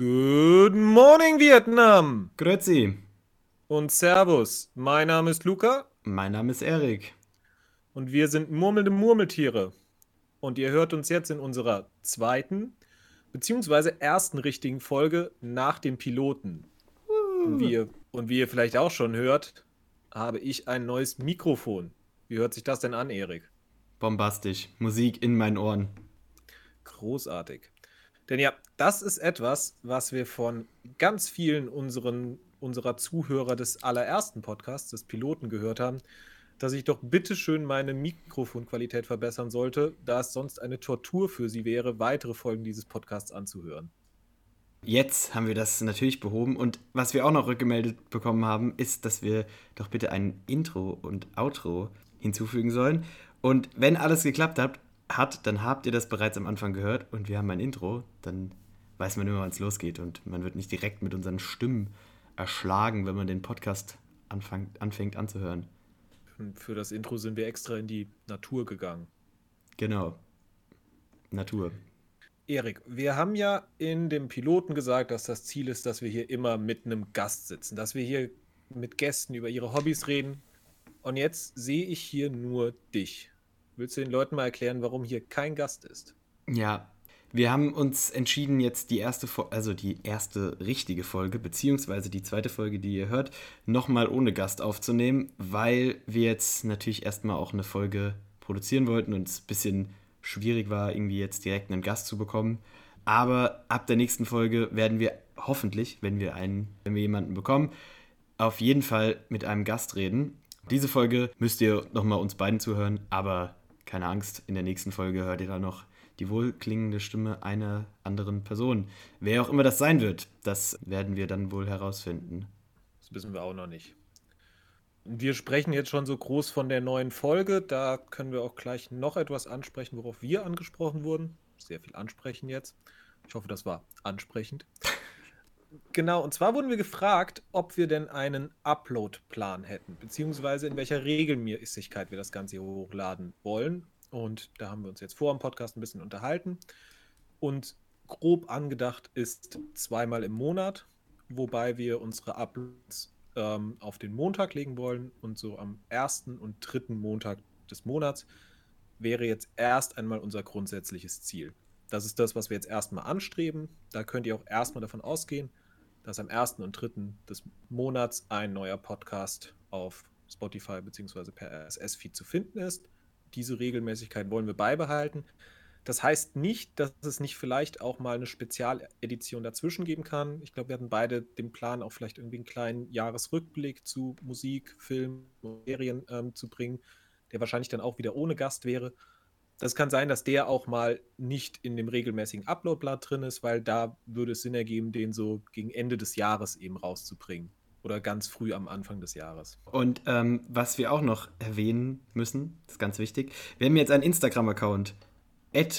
Good morning, Vietnam! Grüezi. Und Servus. Mein Name ist Luca. Mein Name ist Erik. Und wir sind murmelnde Murmeltiere. Und ihr hört uns jetzt in unserer zweiten, beziehungsweise ersten richtigen Folge nach dem Piloten. Und wie, ihr, und wie ihr vielleicht auch schon hört, habe ich ein neues Mikrofon. Wie hört sich das denn an, Erik? Bombastisch. Musik in meinen Ohren. Großartig. Denn ja, das ist etwas, was wir von ganz vielen unseren, unserer Zuhörer des allerersten Podcasts, des Piloten, gehört haben, dass ich doch bitteschön meine Mikrofonqualität verbessern sollte, da es sonst eine Tortur für sie wäre, weitere Folgen dieses Podcasts anzuhören. Jetzt haben wir das natürlich behoben und was wir auch noch rückgemeldet bekommen haben, ist, dass wir doch bitte ein Intro und Outro hinzufügen sollen. Und wenn alles geklappt hat, hat, dann habt ihr das bereits am Anfang gehört und wir haben ein Intro, dann weiß man immer, wann es losgeht und man wird nicht direkt mit unseren Stimmen erschlagen, wenn man den Podcast anfängt, anfängt anzuhören. Für das Intro sind wir extra in die Natur gegangen. Genau. Natur. Erik, wir haben ja in dem Piloten gesagt, dass das Ziel ist, dass wir hier immer mit einem Gast sitzen, dass wir hier mit Gästen über ihre Hobbys reden. Und jetzt sehe ich hier nur dich. Willst du den Leuten mal erklären, warum hier kein Gast ist? Ja, wir haben uns entschieden, jetzt die erste, also die erste richtige Folge, beziehungsweise die zweite Folge, die ihr hört, nochmal ohne Gast aufzunehmen, weil wir jetzt natürlich erstmal auch eine Folge produzieren wollten und es ein bisschen schwierig war, irgendwie jetzt direkt einen Gast zu bekommen. Aber ab der nächsten Folge werden wir hoffentlich, wenn wir einen, wenn wir jemanden bekommen, auf jeden Fall mit einem Gast reden. Diese Folge müsst ihr nochmal uns beiden zuhören, aber keine Angst, in der nächsten Folge hört ihr da noch die wohlklingende Stimme einer anderen Person. Wer auch immer das sein wird, das werden wir dann wohl herausfinden. Das wissen wir auch noch nicht. Wir sprechen jetzt schon so groß von der neuen Folge. Da können wir auch gleich noch etwas ansprechen, worauf wir angesprochen wurden. Sehr viel ansprechen jetzt. Ich hoffe, das war ansprechend. Genau, und zwar wurden wir gefragt, ob wir denn einen Upload-Plan hätten, beziehungsweise in welcher Regelmäßigkeit wir das Ganze hochladen wollen. Und da haben wir uns jetzt vor dem Podcast ein bisschen unterhalten. Und grob angedacht ist zweimal im Monat, wobei wir unsere Uploads ähm, auf den Montag legen wollen. Und so am ersten und dritten Montag des Monats wäre jetzt erst einmal unser grundsätzliches Ziel. Das ist das, was wir jetzt erstmal anstreben. Da könnt ihr auch erstmal davon ausgehen, dass am ersten und dritten des Monats ein neuer Podcast auf Spotify bzw. per RSS-Feed zu finden ist diese Regelmäßigkeit wollen wir beibehalten. Das heißt nicht, dass es nicht vielleicht auch mal eine Spezialedition dazwischen geben kann. Ich glaube, wir hatten beide den Plan, auch vielleicht irgendwie einen kleinen Jahresrückblick zu Musik, Film und Serien ähm, zu bringen, der wahrscheinlich dann auch wieder ohne Gast wäre. Das kann sein, dass der auch mal nicht in dem regelmäßigen Uploadblatt drin ist, weil da würde es Sinn ergeben, den so gegen Ende des Jahres eben rauszubringen. Oder ganz früh am Anfang des Jahres. Und ähm, was wir auch noch erwähnen müssen, ist ganz wichtig. Wir haben jetzt einen Instagram-Account.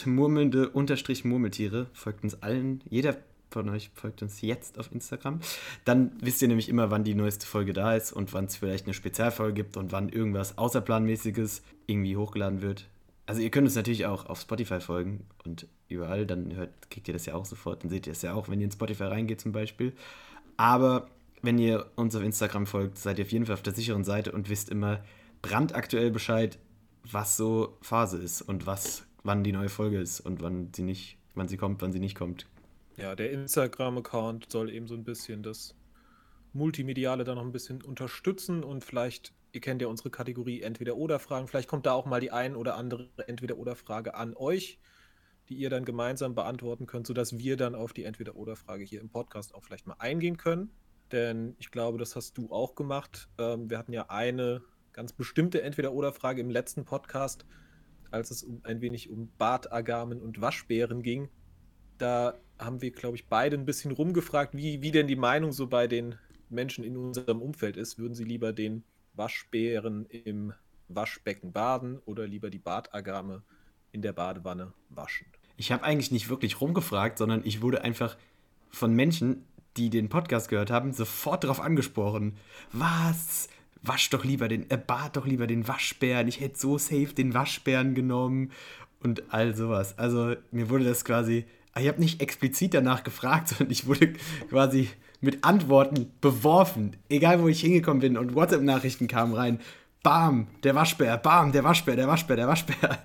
murmelnde-murmeltiere. Folgt uns allen. Jeder von euch folgt uns jetzt auf Instagram. Dann wisst ihr nämlich immer, wann die neueste Folge da ist und wann es vielleicht eine Spezialfolge gibt und wann irgendwas Außerplanmäßiges irgendwie hochgeladen wird. Also ihr könnt uns natürlich auch auf Spotify folgen und überall, dann hört, kriegt ihr das ja auch sofort. Dann seht ihr es ja auch, wenn ihr in Spotify reingeht zum Beispiel. Aber wenn ihr uns auf Instagram folgt, seid ihr auf jeden Fall auf der sicheren Seite und wisst immer brandaktuell Bescheid, was so Phase ist und was, wann die neue Folge ist und wann sie nicht, wann sie kommt, wann sie nicht kommt. Ja, der Instagram-Account soll eben so ein bisschen das Multimediale da noch ein bisschen unterstützen und vielleicht, ihr kennt ja unsere Kategorie Entweder-Oder-Fragen, vielleicht kommt da auch mal die ein oder andere Entweder-Oder-Frage an euch, die ihr dann gemeinsam beantworten könnt, sodass wir dann auf die Entweder-Oder-Frage hier im Podcast auch vielleicht mal eingehen können. Denn ich glaube, das hast du auch gemacht. Ähm, wir hatten ja eine ganz bestimmte Entweder-Oder-Frage im letzten Podcast, als es um, ein wenig um Bartagamen und Waschbären ging. Da haben wir, glaube ich, beide ein bisschen rumgefragt, wie, wie denn die Meinung so bei den Menschen in unserem Umfeld ist. Würden sie lieber den Waschbären im Waschbecken baden oder lieber die Bartagame in der Badewanne waschen? Ich habe eigentlich nicht wirklich rumgefragt, sondern ich wurde einfach von Menschen die den Podcast gehört haben, sofort darauf angesprochen. Was? Wasch doch lieber den, äh, bat doch lieber den Waschbären. Ich hätte so safe den Waschbären genommen und all sowas. Also mir wurde das quasi Ich habe nicht explizit danach gefragt, sondern ich wurde quasi mit Antworten beworfen. Egal, wo ich hingekommen bin und WhatsApp-Nachrichten kamen rein. Bam, der Waschbär, bam, der Waschbär, der Waschbär, der Waschbär.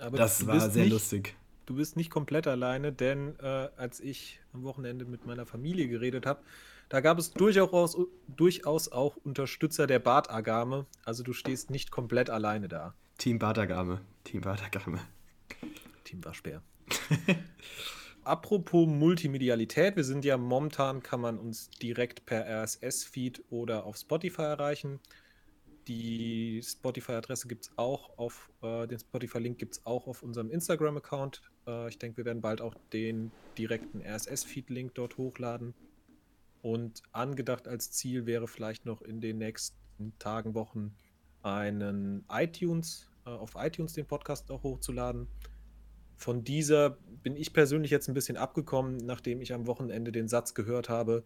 Aber das war sehr nicht, lustig. Du bist nicht komplett alleine, denn äh, als ich am Wochenende mit meiner Familie geredet habe, da gab es durchaus, durchaus auch Unterstützer der Bartagame. Also du stehst nicht komplett alleine da. Team Bartagame. Team Bartagame. Team Waschbär. Apropos Multimedialität, wir sind ja momentan, kann man uns direkt per RSS-Feed oder auf Spotify erreichen. Die Spotify-Adresse gibt es auch auf, äh, den Spotify-Link gibt es auch auf unserem Instagram-Account. Äh, ich denke, wir werden bald auch den direkten RSS-Feed-Link dort hochladen. Und angedacht als Ziel wäre vielleicht noch in den nächsten Tagen, Wochen einen iTunes, äh, auf iTunes den Podcast auch hochzuladen. Von dieser bin ich persönlich jetzt ein bisschen abgekommen, nachdem ich am Wochenende den Satz gehört habe,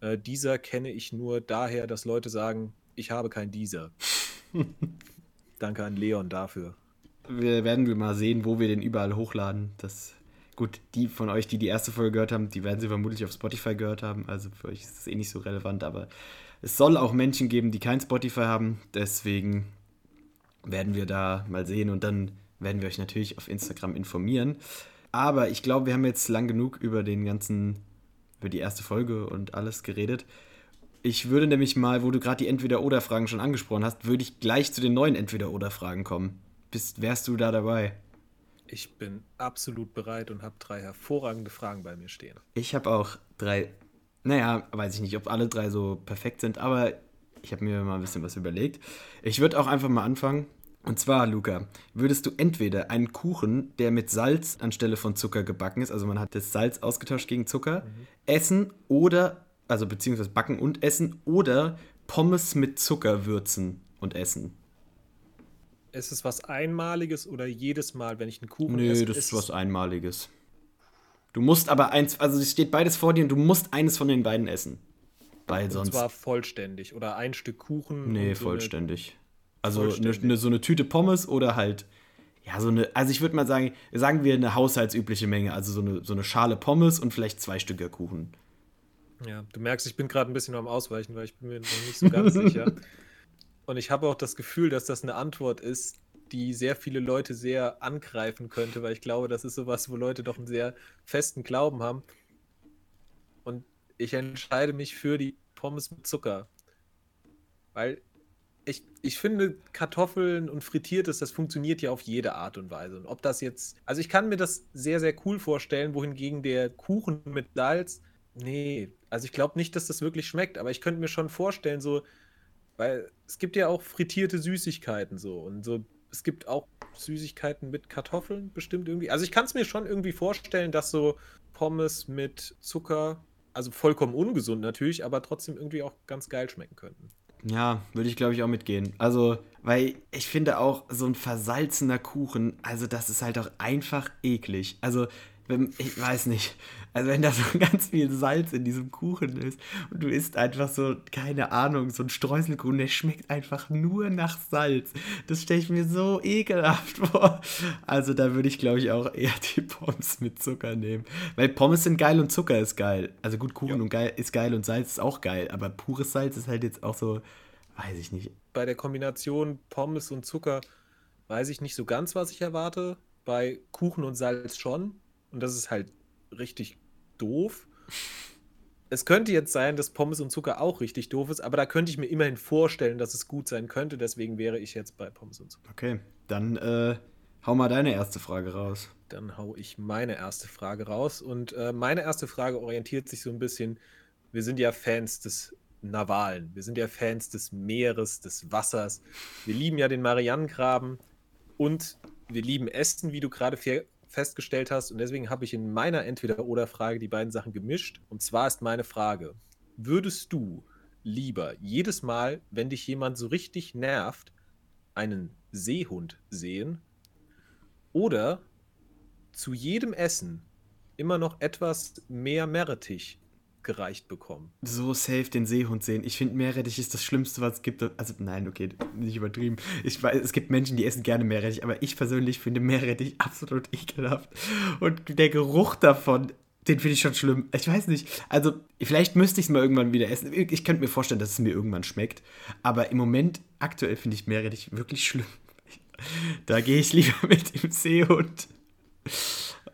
äh, dieser kenne ich nur daher, dass Leute sagen, ich habe kein dieser. Danke an Leon dafür. Wir werden wir mal sehen, wo wir den überall hochladen. Das Gut, die von euch, die die erste Folge gehört haben, die werden sie vermutlich auf Spotify gehört haben. Also für euch ist es eh nicht so relevant. Aber es soll auch Menschen geben, die kein Spotify haben. Deswegen werden wir da mal sehen und dann werden wir euch natürlich auf Instagram informieren. Aber ich glaube, wir haben jetzt lang genug über den ganzen, über die erste Folge und alles geredet. Ich würde nämlich mal, wo du gerade die Entweder-Oder-Fragen schon angesprochen hast, würde ich gleich zu den neuen Entweder-Oder-Fragen kommen. Bist, wärst du da dabei? Ich bin absolut bereit und habe drei hervorragende Fragen bei mir stehen. Ich habe auch drei, naja, weiß ich nicht, ob alle drei so perfekt sind, aber ich habe mir mal ein bisschen was überlegt. Ich würde auch einfach mal anfangen. Und zwar, Luca, würdest du entweder einen Kuchen, der mit Salz anstelle von Zucker gebacken ist, also man hat das Salz ausgetauscht gegen Zucker, mhm. essen oder, also beziehungsweise backen und essen, oder Pommes mit Zucker würzen und essen? Ist es was Einmaliges oder jedes Mal, wenn ich einen Kuchen nee, esse? Nee, das ist was Einmaliges. Du musst aber eins, also es steht beides vor dir und du musst eines von den beiden essen. Weil und sonst. zwar vollständig oder ein Stück Kuchen. Nee, vollständig. Also vollständig. Eine, so eine Tüte Pommes oder halt, ja, so eine, also ich würde mal sagen, sagen wir eine haushaltsübliche Menge, also so eine, so eine Schale Pommes und vielleicht zwei Stücke Kuchen. Ja, du merkst, ich bin gerade ein bisschen am Ausweichen, weil ich bin mir noch nicht so ganz sicher. Und ich habe auch das Gefühl, dass das eine Antwort ist, die sehr viele Leute sehr angreifen könnte, weil ich glaube, das ist sowas, wo Leute doch einen sehr festen Glauben haben. Und ich entscheide mich für die Pommes mit Zucker. Weil ich, ich finde, Kartoffeln und Frittiertes, das funktioniert ja auf jede Art und Weise. Und ob das jetzt. Also ich kann mir das sehr, sehr cool vorstellen, wohingegen der Kuchen mit Salz. Nee, also ich glaube nicht, dass das wirklich schmeckt, aber ich könnte mir schon vorstellen, so weil es gibt ja auch frittierte Süßigkeiten so und so. Es gibt auch Süßigkeiten mit Kartoffeln bestimmt irgendwie. Also ich kann es mir schon irgendwie vorstellen, dass so Pommes mit Zucker, also vollkommen ungesund natürlich, aber trotzdem irgendwie auch ganz geil schmecken könnten. Ja, würde ich glaube ich auch mitgehen. Also, weil ich finde auch so ein versalzener Kuchen, also das ist halt auch einfach eklig. Also wenn, ich weiß nicht. Also wenn da so ganz viel Salz in diesem Kuchen ist und du isst einfach so, keine Ahnung, so ein Streuselkuchen, der schmeckt einfach nur nach Salz. Das stelle ich mir so ekelhaft vor. Also da würde ich, glaube ich, auch eher die Pommes mit Zucker nehmen. Weil Pommes sind geil und Zucker ist geil. Also gut, Kuchen ja. und geil, ist geil und Salz ist auch geil. Aber pures Salz ist halt jetzt auch so, weiß ich nicht. Bei der Kombination Pommes und Zucker weiß ich nicht so ganz, was ich erwarte. Bei Kuchen und Salz schon und das ist halt richtig doof. Es könnte jetzt sein, dass Pommes und Zucker auch richtig doof ist, aber da könnte ich mir immerhin vorstellen, dass es gut sein könnte. Deswegen wäre ich jetzt bei Pommes und Zucker. Okay, dann äh, hau mal deine erste Frage raus. Dann hau ich meine erste Frage raus. Und äh, meine erste Frage orientiert sich so ein bisschen. Wir sind ja Fans des Navalen. Wir sind ja Fans des Meeres, des Wassers. Wir lieben ja den Marianengraben und wir lieben Essen, wie du gerade festgestellt hast. Und deswegen habe ich in meiner Entweder-Oder-Frage die beiden Sachen gemischt. Und zwar ist meine Frage: Würdest du lieber jedes Mal, wenn dich jemand so richtig nervt, einen Seehund sehen? Oder zu jedem Essen immer noch etwas mehr Meerrettich gereicht bekommen. So safe den Seehund sehen. Ich finde, Meerrettich ist das Schlimmste, was es gibt. Also, nein, okay, nicht übertrieben. Ich weiß, es gibt Menschen, die essen gerne Meerrettich, aber ich persönlich finde Meerrettich absolut ekelhaft. Und der Geruch davon, den finde ich schon schlimm. Ich weiß nicht. Also, vielleicht müsste ich es mal irgendwann wieder essen. Ich könnte mir vorstellen, dass es mir irgendwann schmeckt. Aber im Moment, aktuell finde ich Meerrettich wirklich schlimm. Da gehe ich lieber mit dem Seehund.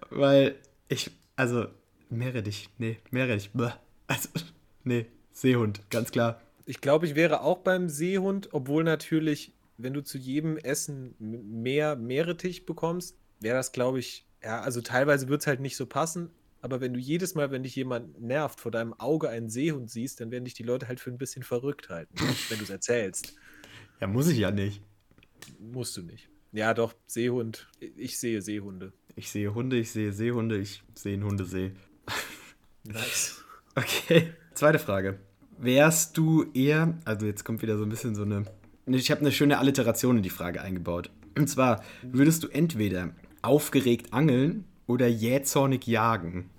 Weil ich, also, Meerrettich, nee, Meerrettich, bäh. also, nee, Seehund, ganz klar. Ich glaube, ich wäre auch beim Seehund, obwohl natürlich, wenn du zu jedem Essen mehr Meerrettich bekommst, wäre das, glaube ich, ja, also teilweise wird es halt nicht so passen, aber wenn du jedes Mal, wenn dich jemand nervt, vor deinem Auge einen Seehund siehst, dann werden dich die Leute halt für ein bisschen verrückt halten, wenn du es erzählst. Ja, muss ich ja nicht. Musst du nicht. Ja, doch, Seehund. Ich sehe Seehunde. Ich sehe Hunde, ich sehe Seehunde, ich sehe einen Hundesee. Nice. Okay, zweite Frage. Wärst du eher, also jetzt kommt wieder so ein bisschen so eine, ich habe eine schöne Alliteration in die Frage eingebaut. Und zwar, würdest du entweder aufgeregt angeln oder jähzornig jagen?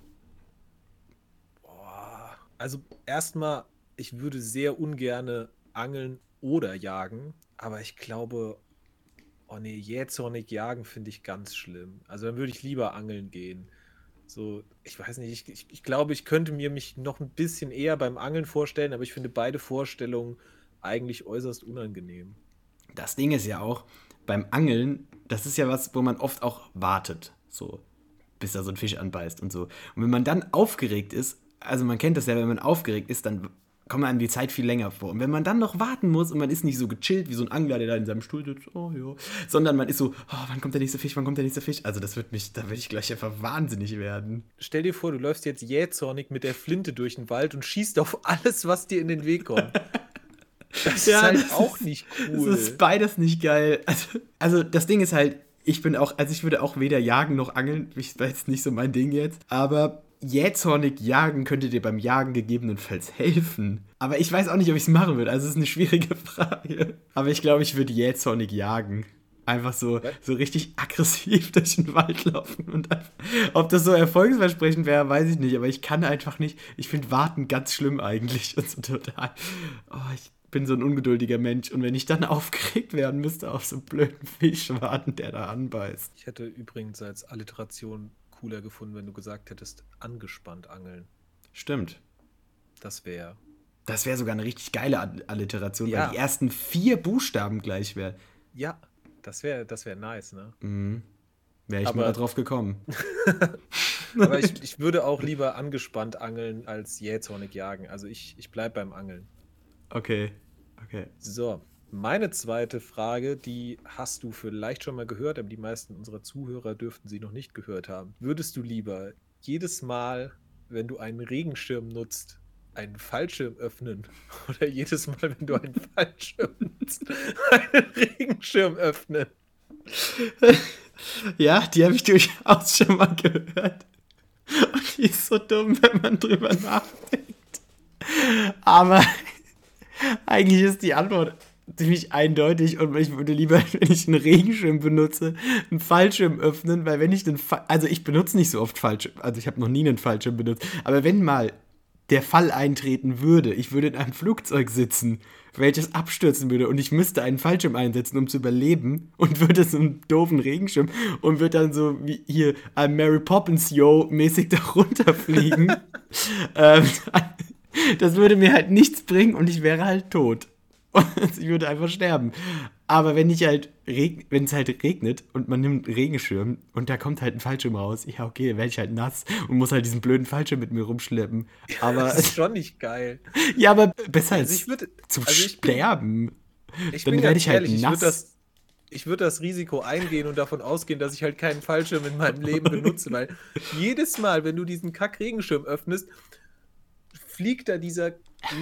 Boah. Also erstmal, ich würde sehr ungerne angeln oder jagen, aber ich glaube, oh nee, jähzornig jagen finde ich ganz schlimm. Also dann würde ich lieber angeln gehen. So, ich weiß nicht, ich, ich, ich, glaube, ich könnte mir mich noch ein bisschen eher beim Angeln vorstellen, aber ich finde beide Vorstellungen eigentlich äußerst unangenehm. Das Ding ist ja auch, beim Angeln, das ist ja was, wo man oft auch wartet, so, bis da so ein Fisch anbeißt und so. Und wenn man dann aufgeregt ist, also man kennt das ja, wenn man aufgeregt ist, dann kommt einem die Zeit viel länger vor. Und wenn man dann noch warten muss und man ist nicht so gechillt wie so ein Angler, der da in seinem Stuhl sitzt, oh ja, sondern man ist so, oh, wann kommt der nächste Fisch, wann kommt der nächste Fisch? Also das wird mich, da würde ich gleich einfach wahnsinnig werden. Stell dir vor, du läufst jetzt jähzornig mit der Flinte durch den Wald und schießt auf alles, was dir in den Weg kommt. Das ja, ist halt das auch ist, nicht cool. Das ist beides nicht geil. Also, also das Ding ist halt, ich bin auch, also ich würde auch weder jagen noch angeln. Ich weiß nicht so mein Ding jetzt. Aber jähzornig jagen könnte dir beim Jagen gegebenenfalls helfen. Aber ich weiß auch nicht, ob ich es machen würde. Also es ist eine schwierige Frage. Aber ich glaube, ich würde jähzornig jagen. Einfach so, so richtig aggressiv durch den Wald laufen. Und einfach, ob das so erfolgsversprechend wäre, weiß ich nicht. Aber ich kann einfach nicht. Ich finde Warten ganz schlimm eigentlich. Und so total. Oh, ich bin so ein ungeduldiger Mensch. Und wenn ich dann aufgeregt werden müsste auf so einen blöden Fisch warten, der da anbeißt. Ich hätte übrigens als Alliteration cooler gefunden, wenn du gesagt hättest, angespannt angeln. Stimmt. Das wäre. Das wäre sogar eine richtig geile Alliteration, ja. weil die ersten vier Buchstaben gleich wären. Ja, das wäre das wär nice, ne? Mhm. Wäre ich Aber, mal drauf gekommen. Aber ich, ich würde auch lieber angespannt angeln als jähzornig jagen. Also ich, ich bleibe beim Angeln. Okay, okay. So, meine zweite Frage, die hast du vielleicht schon mal gehört, aber die meisten unserer Zuhörer dürften sie noch nicht gehört haben. Würdest du lieber jedes Mal, wenn du einen Regenschirm nutzt, einen Fallschirm öffnen oder jedes Mal, wenn du einen Fallschirm nutzt, einen Regenschirm öffnen? Ja, die habe ich durchaus schon mal gehört. Und die ist so dumm, wenn man drüber nachdenkt. Aber eigentlich ist die Antwort ziemlich eindeutig und ich würde lieber, wenn ich einen Regenschirm benutze, einen Fallschirm öffnen, weil wenn ich den, Fa also ich benutze nicht so oft Fallschirm, also ich habe noch nie einen Fallschirm benutzt, aber wenn mal der Fall eintreten würde, ich würde in einem Flugzeug sitzen, welches abstürzen würde und ich müsste einen Fallschirm einsetzen, um zu überleben und würde so einen doofen Regenschirm und würde dann so wie hier I'm Mary Poppins Yo mäßig da runterfliegen. ähm, das würde mir halt nichts bringen und ich wäre halt tot. Ich würde einfach sterben. Aber wenn ich halt wenn es halt regnet und man nimmt einen Regenschirm und da kommt halt ein Fallschirm raus, ja okay, dann werde ich halt nass und muss halt diesen blöden Fallschirm mit mir rumschleppen. Aber das ist schon nicht geil. Ja, aber besser also als würd, zu also sterben. Bin, ich dann werde ich halt ehrlich, nass. Ich würde das, ich würd das Risiko eingehen und davon ausgehen, dass ich halt keinen Fallschirm in meinem Leben benutze, weil jedes Mal, wenn du diesen Kack-Regenschirm öffnest, fliegt da dieser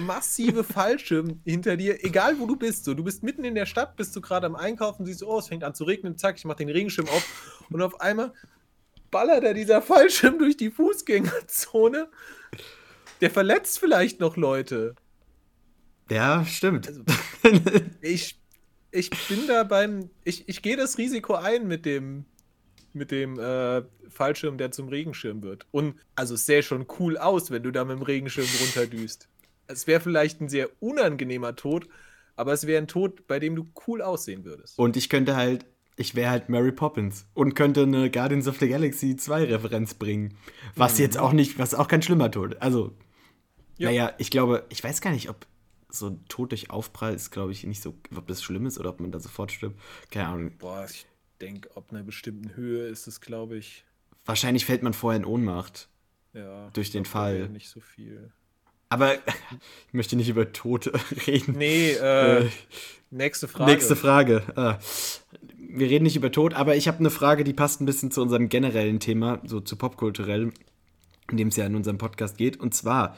massive Fallschirm hinter dir, egal wo du bist. So, du bist mitten in der Stadt, bist du gerade am Einkaufen, siehst, oh, es fängt an zu regnen, zack, ich mach den Regenschirm auf und auf einmal ballert da dieser Fallschirm durch die Fußgängerzone. Der verletzt vielleicht noch Leute. Ja, stimmt. Also, ich, ich bin da beim. Ich, ich gehe das Risiko ein mit dem mit dem äh, Fallschirm, der zum Regenschirm wird. Und also es sähe schon cool aus, wenn du da mit dem Regenschirm runterdüst. Es wäre vielleicht ein sehr unangenehmer Tod, aber es wäre ein Tod, bei dem du cool aussehen würdest. Und ich könnte halt, ich wäre halt Mary Poppins und könnte eine Guardians of the Galaxy 2 Referenz bringen. Was mhm. jetzt auch nicht, was auch kein schlimmer Tod. Also, ja. naja, ich glaube, ich weiß gar nicht, ob so ein Tod durch Aufprall ist, glaube ich, nicht so, ob das schlimm ist oder ob man da sofort stirbt. Keine Ahnung. Boah, ich denke, ob einer bestimmten Höhe ist es, glaube ich. Wahrscheinlich fällt man vorher in Ohnmacht. Ja. Durch den Fall. Nicht so viel. Aber ich möchte nicht über Tote reden. Nee, äh, äh, nächste Frage. Nächste Frage. Ah. Wir reden nicht über Tod, aber ich habe eine Frage, die passt ein bisschen zu unserem generellen Thema, so zu popkulturell, in dem es ja in unserem Podcast geht. Und zwar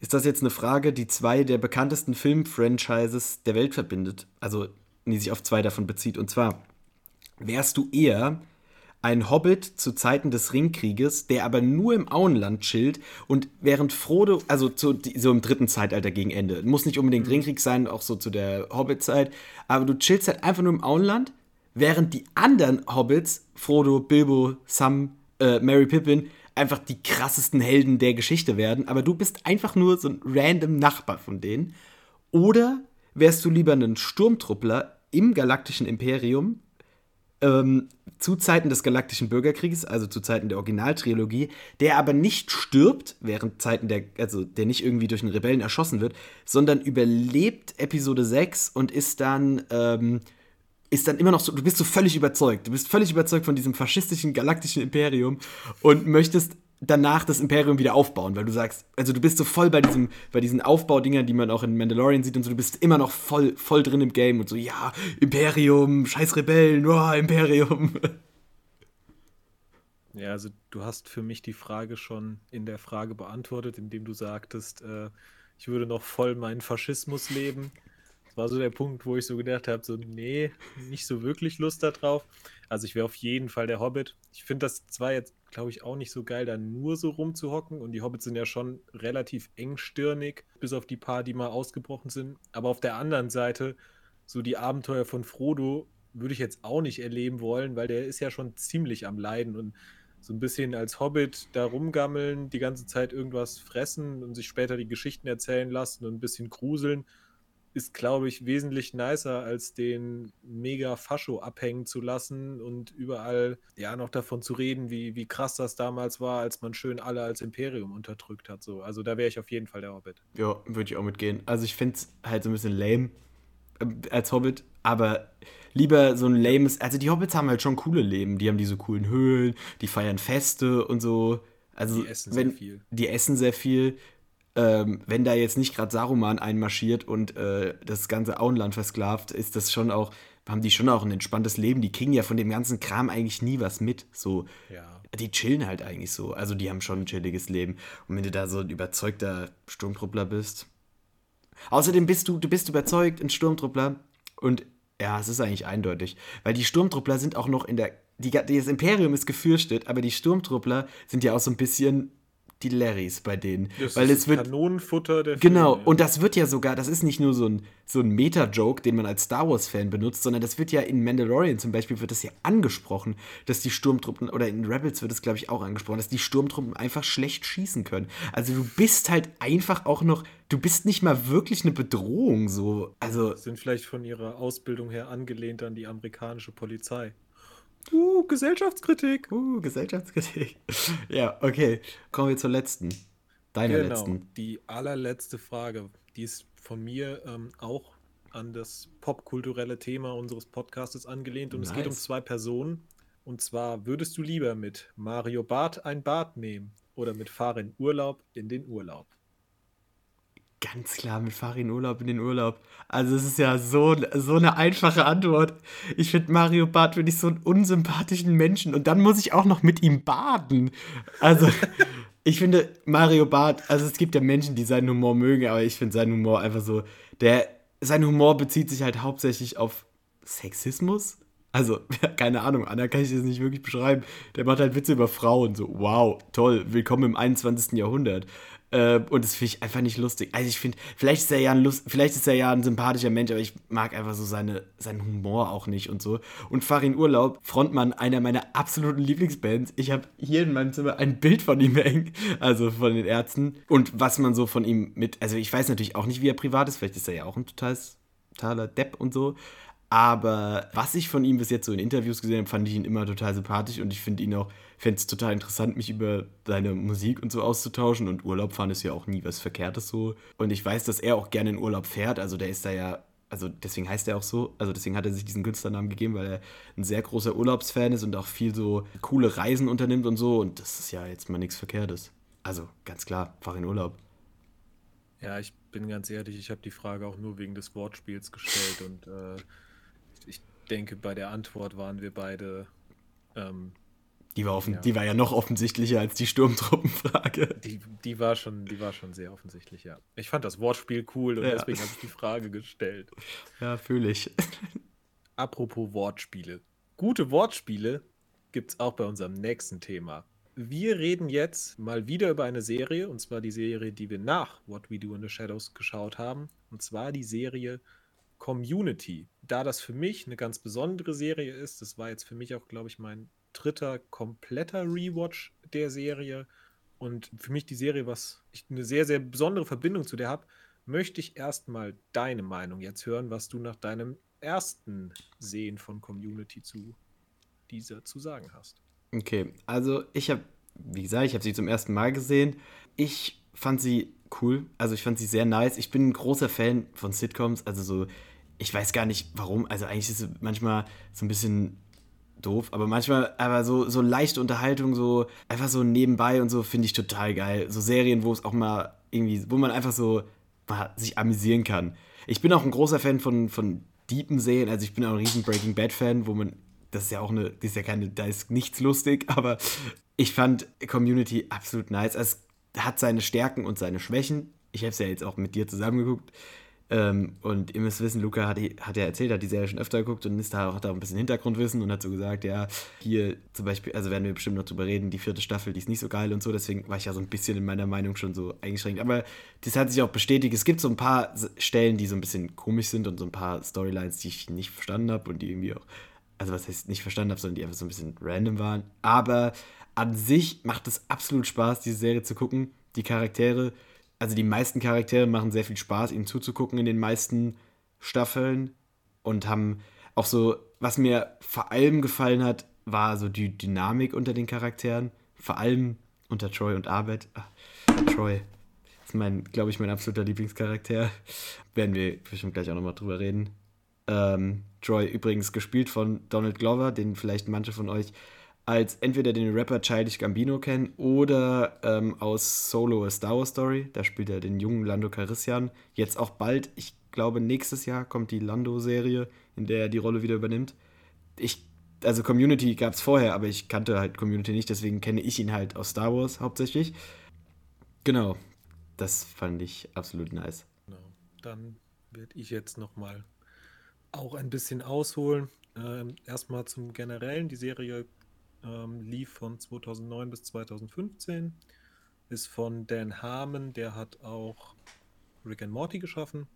ist das jetzt eine Frage, die zwei der bekanntesten Filmfranchises der Welt verbindet. Also, die sich auf zwei davon bezieht. Und zwar, wärst du eher ein Hobbit zu Zeiten des Ringkrieges, der aber nur im Auenland chillt und während Frodo, also zu, so im dritten Zeitalter gegen Ende, muss nicht unbedingt mhm. Ringkrieg sein, auch so zu der Hobbit-Zeit, aber du chillst halt einfach nur im Auenland, während die anderen Hobbits, Frodo, Bilbo, Sam, äh, Mary Pippin, einfach die krassesten Helden der Geschichte werden, aber du bist einfach nur so ein random Nachbar von denen. Oder wärst du lieber ein Sturmtruppler im galaktischen Imperium, ähm, zu Zeiten des Galaktischen Bürgerkrieges, also zu Zeiten der Originaltrilogie, der aber nicht stirbt während Zeiten der, also der nicht irgendwie durch einen Rebellen erschossen wird, sondern überlebt Episode 6 und ist dann, ähm, ist dann immer noch so, du bist so völlig überzeugt, du bist völlig überzeugt von diesem faschistischen galaktischen Imperium und möchtest danach das Imperium wieder aufbauen, weil du sagst, also du bist so voll bei diesem, bei diesen Aufbaudingern, die man auch in Mandalorian sieht und so, du bist immer noch voll, voll drin im Game und so, ja, Imperium, scheiß Rebellen, oh, Imperium. Ja, also du hast für mich die Frage schon in der Frage beantwortet, indem du sagtest, äh, ich würde noch voll meinen Faschismus leben. Das war so der Punkt, wo ich so gedacht habe, so, nee, nicht so wirklich Lust darauf. Also ich wäre auf jeden Fall der Hobbit. Ich finde das zwar jetzt glaube ich, auch nicht so geil, da nur so rumzuhocken. Und die Hobbits sind ja schon relativ engstirnig, bis auf die paar, die mal ausgebrochen sind. Aber auf der anderen Seite, so die Abenteuer von Frodo würde ich jetzt auch nicht erleben wollen, weil der ist ja schon ziemlich am Leiden und so ein bisschen als Hobbit da rumgammeln, die ganze Zeit irgendwas fressen und sich später die Geschichten erzählen lassen und ein bisschen gruseln ist, glaube ich, wesentlich nicer, als den mega Fascho abhängen zu lassen und überall ja noch davon zu reden, wie, wie krass das damals war, als man schön alle als Imperium unterdrückt hat. So. Also da wäre ich auf jeden Fall der Hobbit. Ja, würde ich auch mitgehen. Also ich finde es halt so ein bisschen lame äh, als Hobbit, aber lieber so ein lames. Also die Hobbits haben halt schon coole Leben. Die haben diese coolen Höhlen, die feiern Feste und so. Also die essen wenn, sehr viel. Die essen sehr viel ähm, wenn da jetzt nicht gerade Saruman einmarschiert und äh, das ganze Auenland versklavt, ist das schon auch, haben die schon auch ein entspanntes Leben. Die kriegen ja von dem ganzen Kram eigentlich nie was mit. So, ja. die chillen halt eigentlich so. Also die haben schon ein chilliges Leben. Und wenn du da so ein überzeugter Sturmtruppler bist. Außerdem bist du, du bist überzeugt, ein Sturmtruppler. Und ja, es ist eigentlich eindeutig. Weil die Sturmtruppler sind auch noch in der. Die, das Imperium ist gefürchtet, aber die Sturmtruppler sind ja auch so ein bisschen die Larrys bei denen. Das weil ist es wird Kanonenfutter der Genau, Filme. und das wird ja sogar, das ist nicht nur so ein, so ein Meta-Joke, den man als Star Wars-Fan benutzt, sondern das wird ja in Mandalorian zum Beispiel, wird das ja angesprochen, dass die Sturmtruppen, oder in Rebels wird es, glaube ich, auch angesprochen, dass die Sturmtruppen einfach schlecht schießen können. Also du bist halt einfach auch noch, du bist nicht mal wirklich eine Bedrohung so. Also. Sind vielleicht von ihrer Ausbildung her angelehnt an die amerikanische Polizei. Uh, Gesellschaftskritik. Uh, Gesellschaftskritik. ja, okay. Kommen wir zur letzten. Deiner genau, letzten. Die allerletzte Frage, die ist von mir ähm, auch an das popkulturelle Thema unseres Podcastes angelehnt und nice. es geht um zwei Personen. Und zwar würdest du lieber mit Mario Bart ein Bad nehmen oder mit Farin Urlaub in den Urlaub? Ganz klar, mit Farin Urlaub in den Urlaub. Also es ist ja so, so eine einfache Antwort. Ich finde Mario Bart finde ich so einen unsympathischen Menschen und dann muss ich auch noch mit ihm baden. Also ich finde Mario Bart, also es gibt ja Menschen, die seinen Humor mögen, aber ich finde seinen Humor einfach so, der, sein Humor bezieht sich halt hauptsächlich auf Sexismus Also, keine Ahnung, Anna kann ich das nicht wirklich beschreiben. Der macht halt Witze über Frauen. So, wow, toll, willkommen im 21. Jahrhundert. Äh, und das finde ich einfach nicht lustig. Also ich finde, vielleicht ist er ja ein Lust, vielleicht ist er ja ein sympathischer Mensch, aber ich mag einfach so seine, seinen Humor auch nicht und so. Und Farin Urlaub, Frontmann einer meiner absoluten Lieblingsbands. Ich habe hier in meinem Zimmer ein Bild von ihm hängen, also von den Ärzten. Und was man so von ihm mit, also ich weiß natürlich auch nicht, wie er privat ist. Vielleicht ist er ja auch ein totales, totaler Depp und so. Aber was ich von ihm bis jetzt so in Interviews gesehen habe, fand ich ihn immer total sympathisch und ich finde ihn auch, fände es total interessant, mich über seine Musik und so auszutauschen. Und Urlaub fahren ist ja auch nie was Verkehrtes so. Und ich weiß, dass er auch gerne in Urlaub fährt. Also der ist da ja, also deswegen heißt er auch so. Also deswegen hat er sich diesen Künstlernamen gegeben, weil er ein sehr großer Urlaubsfan ist und auch viel so coole Reisen unternimmt und so. Und das ist ja jetzt mal nichts Verkehrtes. Also ganz klar, fahr in Urlaub. Ja, ich bin ganz ehrlich, ich habe die Frage auch nur wegen des Wortspiels gestellt und äh, ich denke, bei der Antwort waren wir beide. Ähm, die, war offen, ja. die war ja noch offensichtlicher als die Sturmtruppenfrage. Die, die, war schon, die war schon sehr offensichtlich, ja. Ich fand das Wortspiel cool und ja. deswegen habe ich die Frage gestellt. Ja, fühle ich. Apropos Wortspiele. Gute Wortspiele gibt es auch bei unserem nächsten Thema. Wir reden jetzt mal wieder über eine Serie, und zwar die Serie, die wir nach What We Do in the Shadows geschaut haben. Und zwar die Serie Community. Da das für mich eine ganz besondere Serie ist, das war jetzt für mich auch, glaube ich, mein dritter kompletter Rewatch der Serie und für mich die Serie, was ich eine sehr, sehr besondere Verbindung zu der habe, möchte ich erstmal deine Meinung jetzt hören, was du nach deinem ersten Sehen von Community zu dieser zu sagen hast. Okay, also ich habe, wie gesagt, ich habe sie zum ersten Mal gesehen. Ich fand sie cool, also ich fand sie sehr nice. Ich bin ein großer Fan von Sitcoms, also so ich weiß gar nicht warum, also eigentlich ist es manchmal so ein bisschen doof, aber manchmal aber so, so leichte Unterhaltung, so einfach so nebenbei und so finde ich total geil. So Serien, wo es auch mal irgendwie, wo man einfach so mal sich amüsieren kann. Ich bin auch ein großer Fan von, von deepen Serien, also ich bin auch ein riesen Breaking Bad Fan, wo man, das ist ja auch eine, das ist ja keine, da ist nichts lustig, aber ich fand Community absolut nice. Es hat seine Stärken und seine Schwächen. Ich habe es ja jetzt auch mit dir zusammengeguckt. Ähm, und ihr müsst wissen, Luca hat, hat ja erzählt, hat die Serie schon öfter geguckt und ist da auch da ein bisschen Hintergrundwissen und hat so gesagt, ja, hier zum Beispiel, also werden wir bestimmt noch drüber reden, die vierte Staffel, die ist nicht so geil und so, deswegen war ich ja so ein bisschen in meiner Meinung schon so eingeschränkt. Aber das hat sich auch bestätigt. Es gibt so ein paar Stellen, die so ein bisschen komisch sind und so ein paar Storylines, die ich nicht verstanden habe und die irgendwie auch, also was heißt nicht verstanden habe, sondern die einfach so ein bisschen random waren. Aber an sich macht es absolut Spaß, diese Serie zu gucken. Die Charaktere also die meisten Charaktere machen sehr viel Spaß, ihnen zuzugucken in den meisten Staffeln und haben auch so, was mir vor allem gefallen hat, war so die Dynamik unter den Charakteren, vor allem unter Troy und Arbeit. Ach, Troy ist mein, glaube ich, mein absoluter Lieblingscharakter. Werden wir bestimmt gleich auch nochmal drüber reden. Ähm, Troy übrigens gespielt von Donald Glover, den vielleicht manche von euch als entweder den Rapper Childish Gambino kennen oder ähm, aus Solo A Star Wars Story. Da spielt er den jungen Lando Carissian. Jetzt auch bald, ich glaube nächstes Jahr kommt die Lando-Serie, in der er die Rolle wieder übernimmt. Ich, also Community gab es vorher, aber ich kannte halt Community nicht, deswegen kenne ich ihn halt aus Star Wars hauptsächlich. Genau, das fand ich absolut nice. Genau. Dann werde ich jetzt nochmal auch ein bisschen ausholen. Ähm, erstmal zum Generellen. Die Serie ähm, lief von 2009 bis 2015. Ist von Dan Harmon, der hat auch Rick and Morty geschaffen.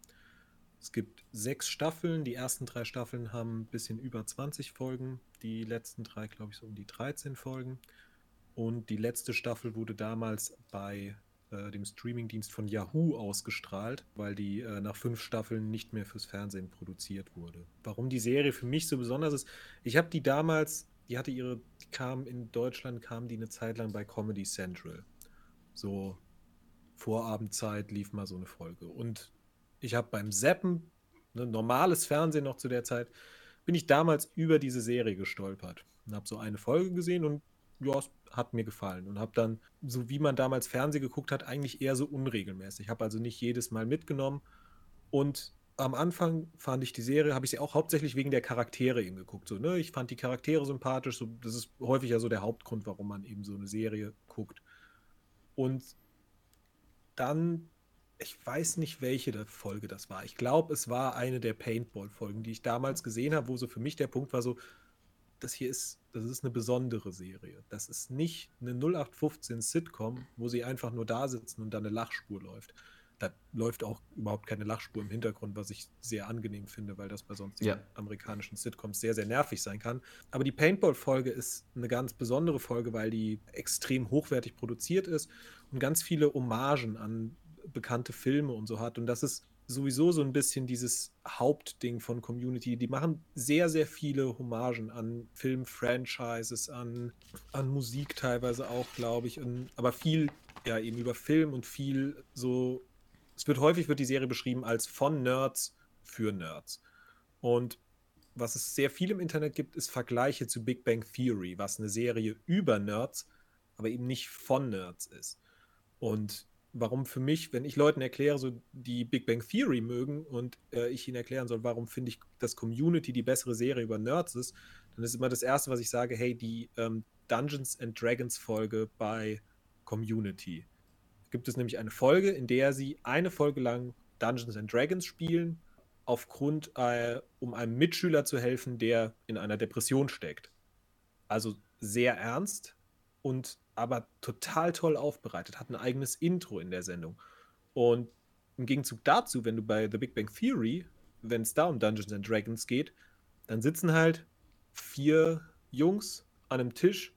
Es gibt sechs Staffeln. Die ersten drei Staffeln haben ein bisschen über 20 Folgen. Die letzten drei, glaube ich, so um die 13 Folgen. Und die letzte Staffel wurde damals bei äh, dem Streamingdienst von Yahoo ausgestrahlt, weil die äh, nach fünf Staffeln nicht mehr fürs Fernsehen produziert wurde. Warum die Serie für mich so besonders ist, ich habe die damals die hatte ihre, die kam in Deutschland, kam die eine Zeit lang bei Comedy Central. So Vorabendzeit lief mal so eine Folge. Und ich habe beim Seppen, ne, normales Fernsehen noch zu der Zeit, bin ich damals über diese Serie gestolpert und habe so eine Folge gesehen und ja, es hat mir gefallen und habe dann, so wie man damals Fernsehen geguckt hat, eigentlich eher so unregelmäßig. Ich habe also nicht jedes Mal mitgenommen und am Anfang fand ich die Serie, habe ich sie auch hauptsächlich wegen der Charaktere eben geguckt. So, ne? Ich fand die Charaktere sympathisch. So, das ist häufig ja so der Hauptgrund, warum man eben so eine Serie guckt. Und dann ich weiß nicht, welche Folge das war. Ich glaube, es war eine der Paintball-Folgen, die ich damals gesehen habe, wo so für mich der Punkt war so, das hier ist, das ist eine besondere Serie. Das ist nicht eine 0815 Sitcom, wo sie einfach nur da sitzen und da eine Lachspur läuft. Da läuft auch überhaupt keine Lachspur im Hintergrund, was ich sehr angenehm finde, weil das bei sonstigen ja. amerikanischen Sitcoms sehr, sehr nervig sein kann. Aber die Paintball-Folge ist eine ganz besondere Folge, weil die extrem hochwertig produziert ist und ganz viele Hommagen an bekannte Filme und so hat. Und das ist sowieso so ein bisschen dieses Hauptding von Community. Die machen sehr, sehr viele Hommagen an Film-Franchises, an, an Musik teilweise auch, glaube ich. Und, aber viel ja eben über Film und viel so. Es wird häufig wird die Serie beschrieben als von Nerds für Nerds. Und was es sehr viel im Internet gibt, ist Vergleiche zu Big Bang Theory, was eine Serie über Nerds, aber eben nicht von Nerds ist. Und warum für mich, wenn ich Leuten erkläre, so die Big Bang Theory mögen und äh, ich ihnen erklären soll, warum finde ich, dass Community die bessere Serie über Nerds ist, dann ist immer das Erste, was ich sage, hey, die ähm, Dungeons and Dragons Folge bei Community. Gibt es nämlich eine Folge, in der sie eine Folge lang Dungeons and Dragons spielen, aufgrund, äh, um einem Mitschüler zu helfen, der in einer Depression steckt. Also sehr ernst und aber total toll aufbereitet, hat ein eigenes Intro in der Sendung. Und im Gegenzug dazu, wenn du bei The Big Bang Theory, wenn es da um Dungeons and Dragons geht, dann sitzen halt vier Jungs an einem Tisch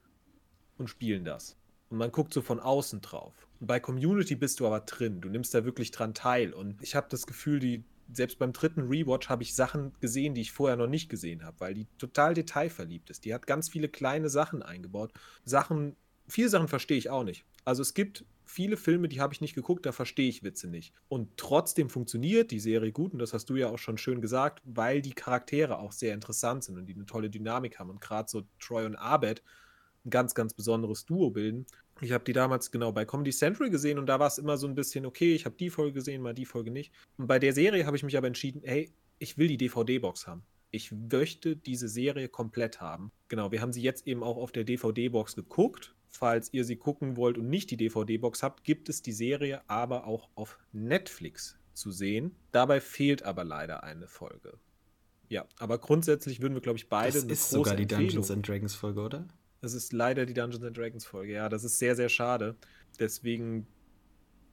und spielen das. Und man guckt so von außen drauf. Bei Community bist du aber drin. Du nimmst da wirklich dran teil. Und ich habe das Gefühl, die, selbst beim dritten Rewatch habe ich Sachen gesehen, die ich vorher noch nicht gesehen habe, weil die total detailverliebt ist. Die hat ganz viele kleine Sachen eingebaut. Sachen, viele Sachen verstehe ich auch nicht. Also es gibt viele Filme, die habe ich nicht geguckt, da verstehe ich Witze nicht. Und trotzdem funktioniert die Serie gut, und das hast du ja auch schon schön gesagt, weil die Charaktere auch sehr interessant sind und die eine tolle Dynamik haben. Und gerade so Troy und Abed ein ganz, ganz besonderes Duo bilden. Ich habe die damals genau bei Comedy Central gesehen und da war es immer so ein bisschen, okay, ich habe die Folge gesehen, mal die Folge nicht. Und bei der Serie habe ich mich aber entschieden, hey, ich will die DVD-Box haben ich möchte diese Serie komplett haben. Genau, wir haben sie jetzt eben auch auf der DVD-Box geguckt. Falls ihr sie gucken wollt und nicht die DVD-Box habt, gibt es die Serie aber auch auf Netflix zu sehen. Dabei fehlt aber leider eine Folge. Ja, aber grundsätzlich würden wir, glaube ich, beide. Das ist sogar die Empfehlung. Dungeons and Dragons Folge, oder? Das ist leider die Dungeons and Dragons Folge. Ja, das ist sehr, sehr schade. Deswegen,